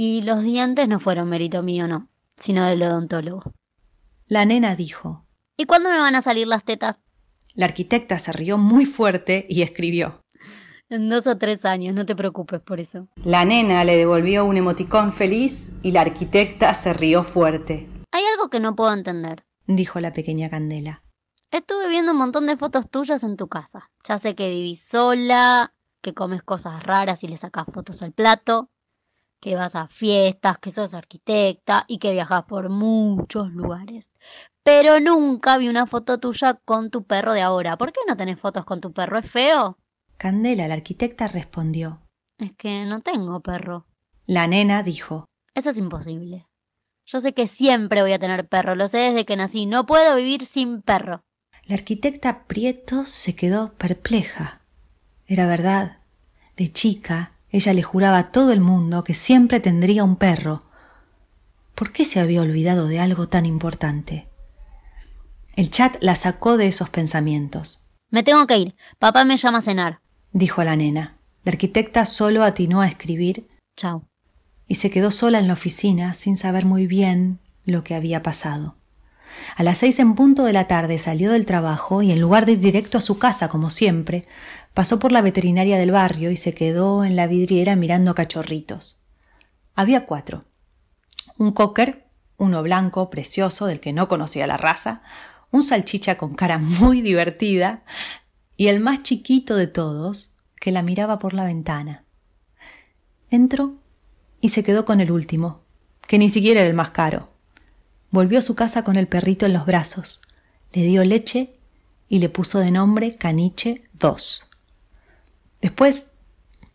Y los dientes no fueron mérito mío, no, sino del odontólogo. La nena dijo. ¿Y cuándo me van a salir las tetas? La arquitecta se rió muy fuerte y escribió. En dos o tres años, no te preocupes por eso. La nena le devolvió un emoticón feliz y la arquitecta se rió fuerte. Hay algo que no puedo entender, dijo la pequeña Candela. Estuve viendo un montón de fotos tuyas en tu casa. Ya sé que vivís sola, que comes cosas raras y le sacas fotos al plato, que vas a fiestas, que sos arquitecta y que viajas por muchos lugares. Pero nunca vi una foto tuya con tu perro de ahora. ¿Por qué no tenés fotos con tu perro? ¿Es feo? Candela, la arquitecta, respondió. Es que no tengo perro. La nena dijo. Eso es imposible. Yo sé que siempre voy a tener perro, lo sé desde que nací. No puedo vivir sin perro. La arquitecta Prieto se quedó perpleja. Era verdad. De chica, ella le juraba a todo el mundo que siempre tendría un perro. ¿Por qué se había olvidado de algo tan importante? El chat la sacó de esos pensamientos. Me tengo que ir. Papá me llama a cenar dijo la nena. La arquitecta solo atinó a escribir Chao. y se quedó sola en la oficina sin saber muy bien lo que había pasado. A las seis en punto de la tarde salió del trabajo y en lugar de ir directo a su casa como siempre, pasó por la veterinaria del barrio y se quedó en la vidriera mirando cachorritos. Había cuatro. Un cocker, uno blanco, precioso, del que no conocía la raza, un salchicha con cara muy divertida y el más chiquito de todos, que la miraba por la ventana. Entró y se quedó con el último, que ni siquiera era el más caro. Volvió a su casa con el perrito en los brazos, le dio leche y le puso de nombre Caniche 2. Después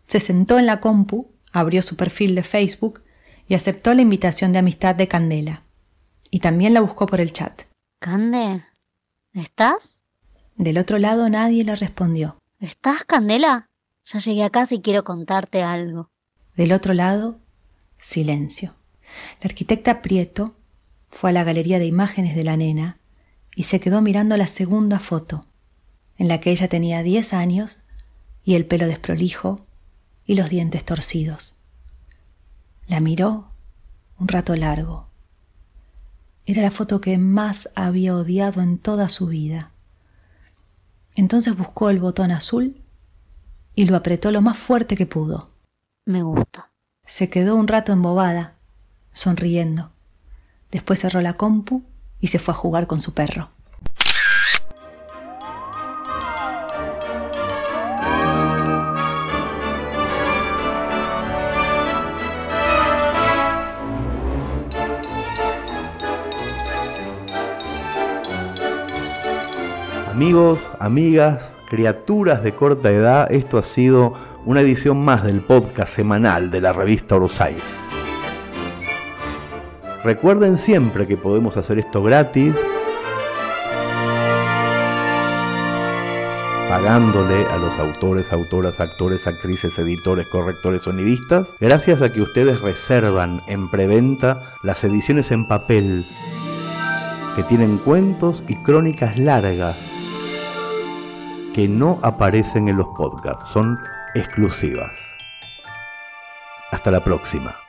se sentó en la compu, abrió su perfil de Facebook y aceptó la invitación de amistad de Candela. Y también la buscó por el chat. Cande, ¿estás? Del otro lado nadie le respondió. ¿Estás, Candela? Ya llegué a casa y quiero contarte algo. Del otro lado, silencio. La arquitecta Prieto fue a la galería de imágenes de la nena y se quedó mirando la segunda foto, en la que ella tenía 10 años y el pelo desprolijo y los dientes torcidos. La miró un rato largo. Era la foto que más había odiado en toda su vida. Entonces buscó el botón azul y lo apretó lo más fuerte que pudo. Me gusta. Se quedó un rato embobada, sonriendo. Después cerró la compu y se fue a jugar con su perro. Amigos, amigas, criaturas de corta edad, esto ha sido una edición más del podcast semanal de la revista Orsay. Recuerden siempre que podemos hacer esto gratis, pagándole a los autores, autoras, actores, actrices, editores, correctores, sonidistas, gracias a que ustedes reservan en preventa las ediciones en papel que tienen cuentos y crónicas largas que no aparecen en los podcasts, son exclusivas. Hasta la próxima.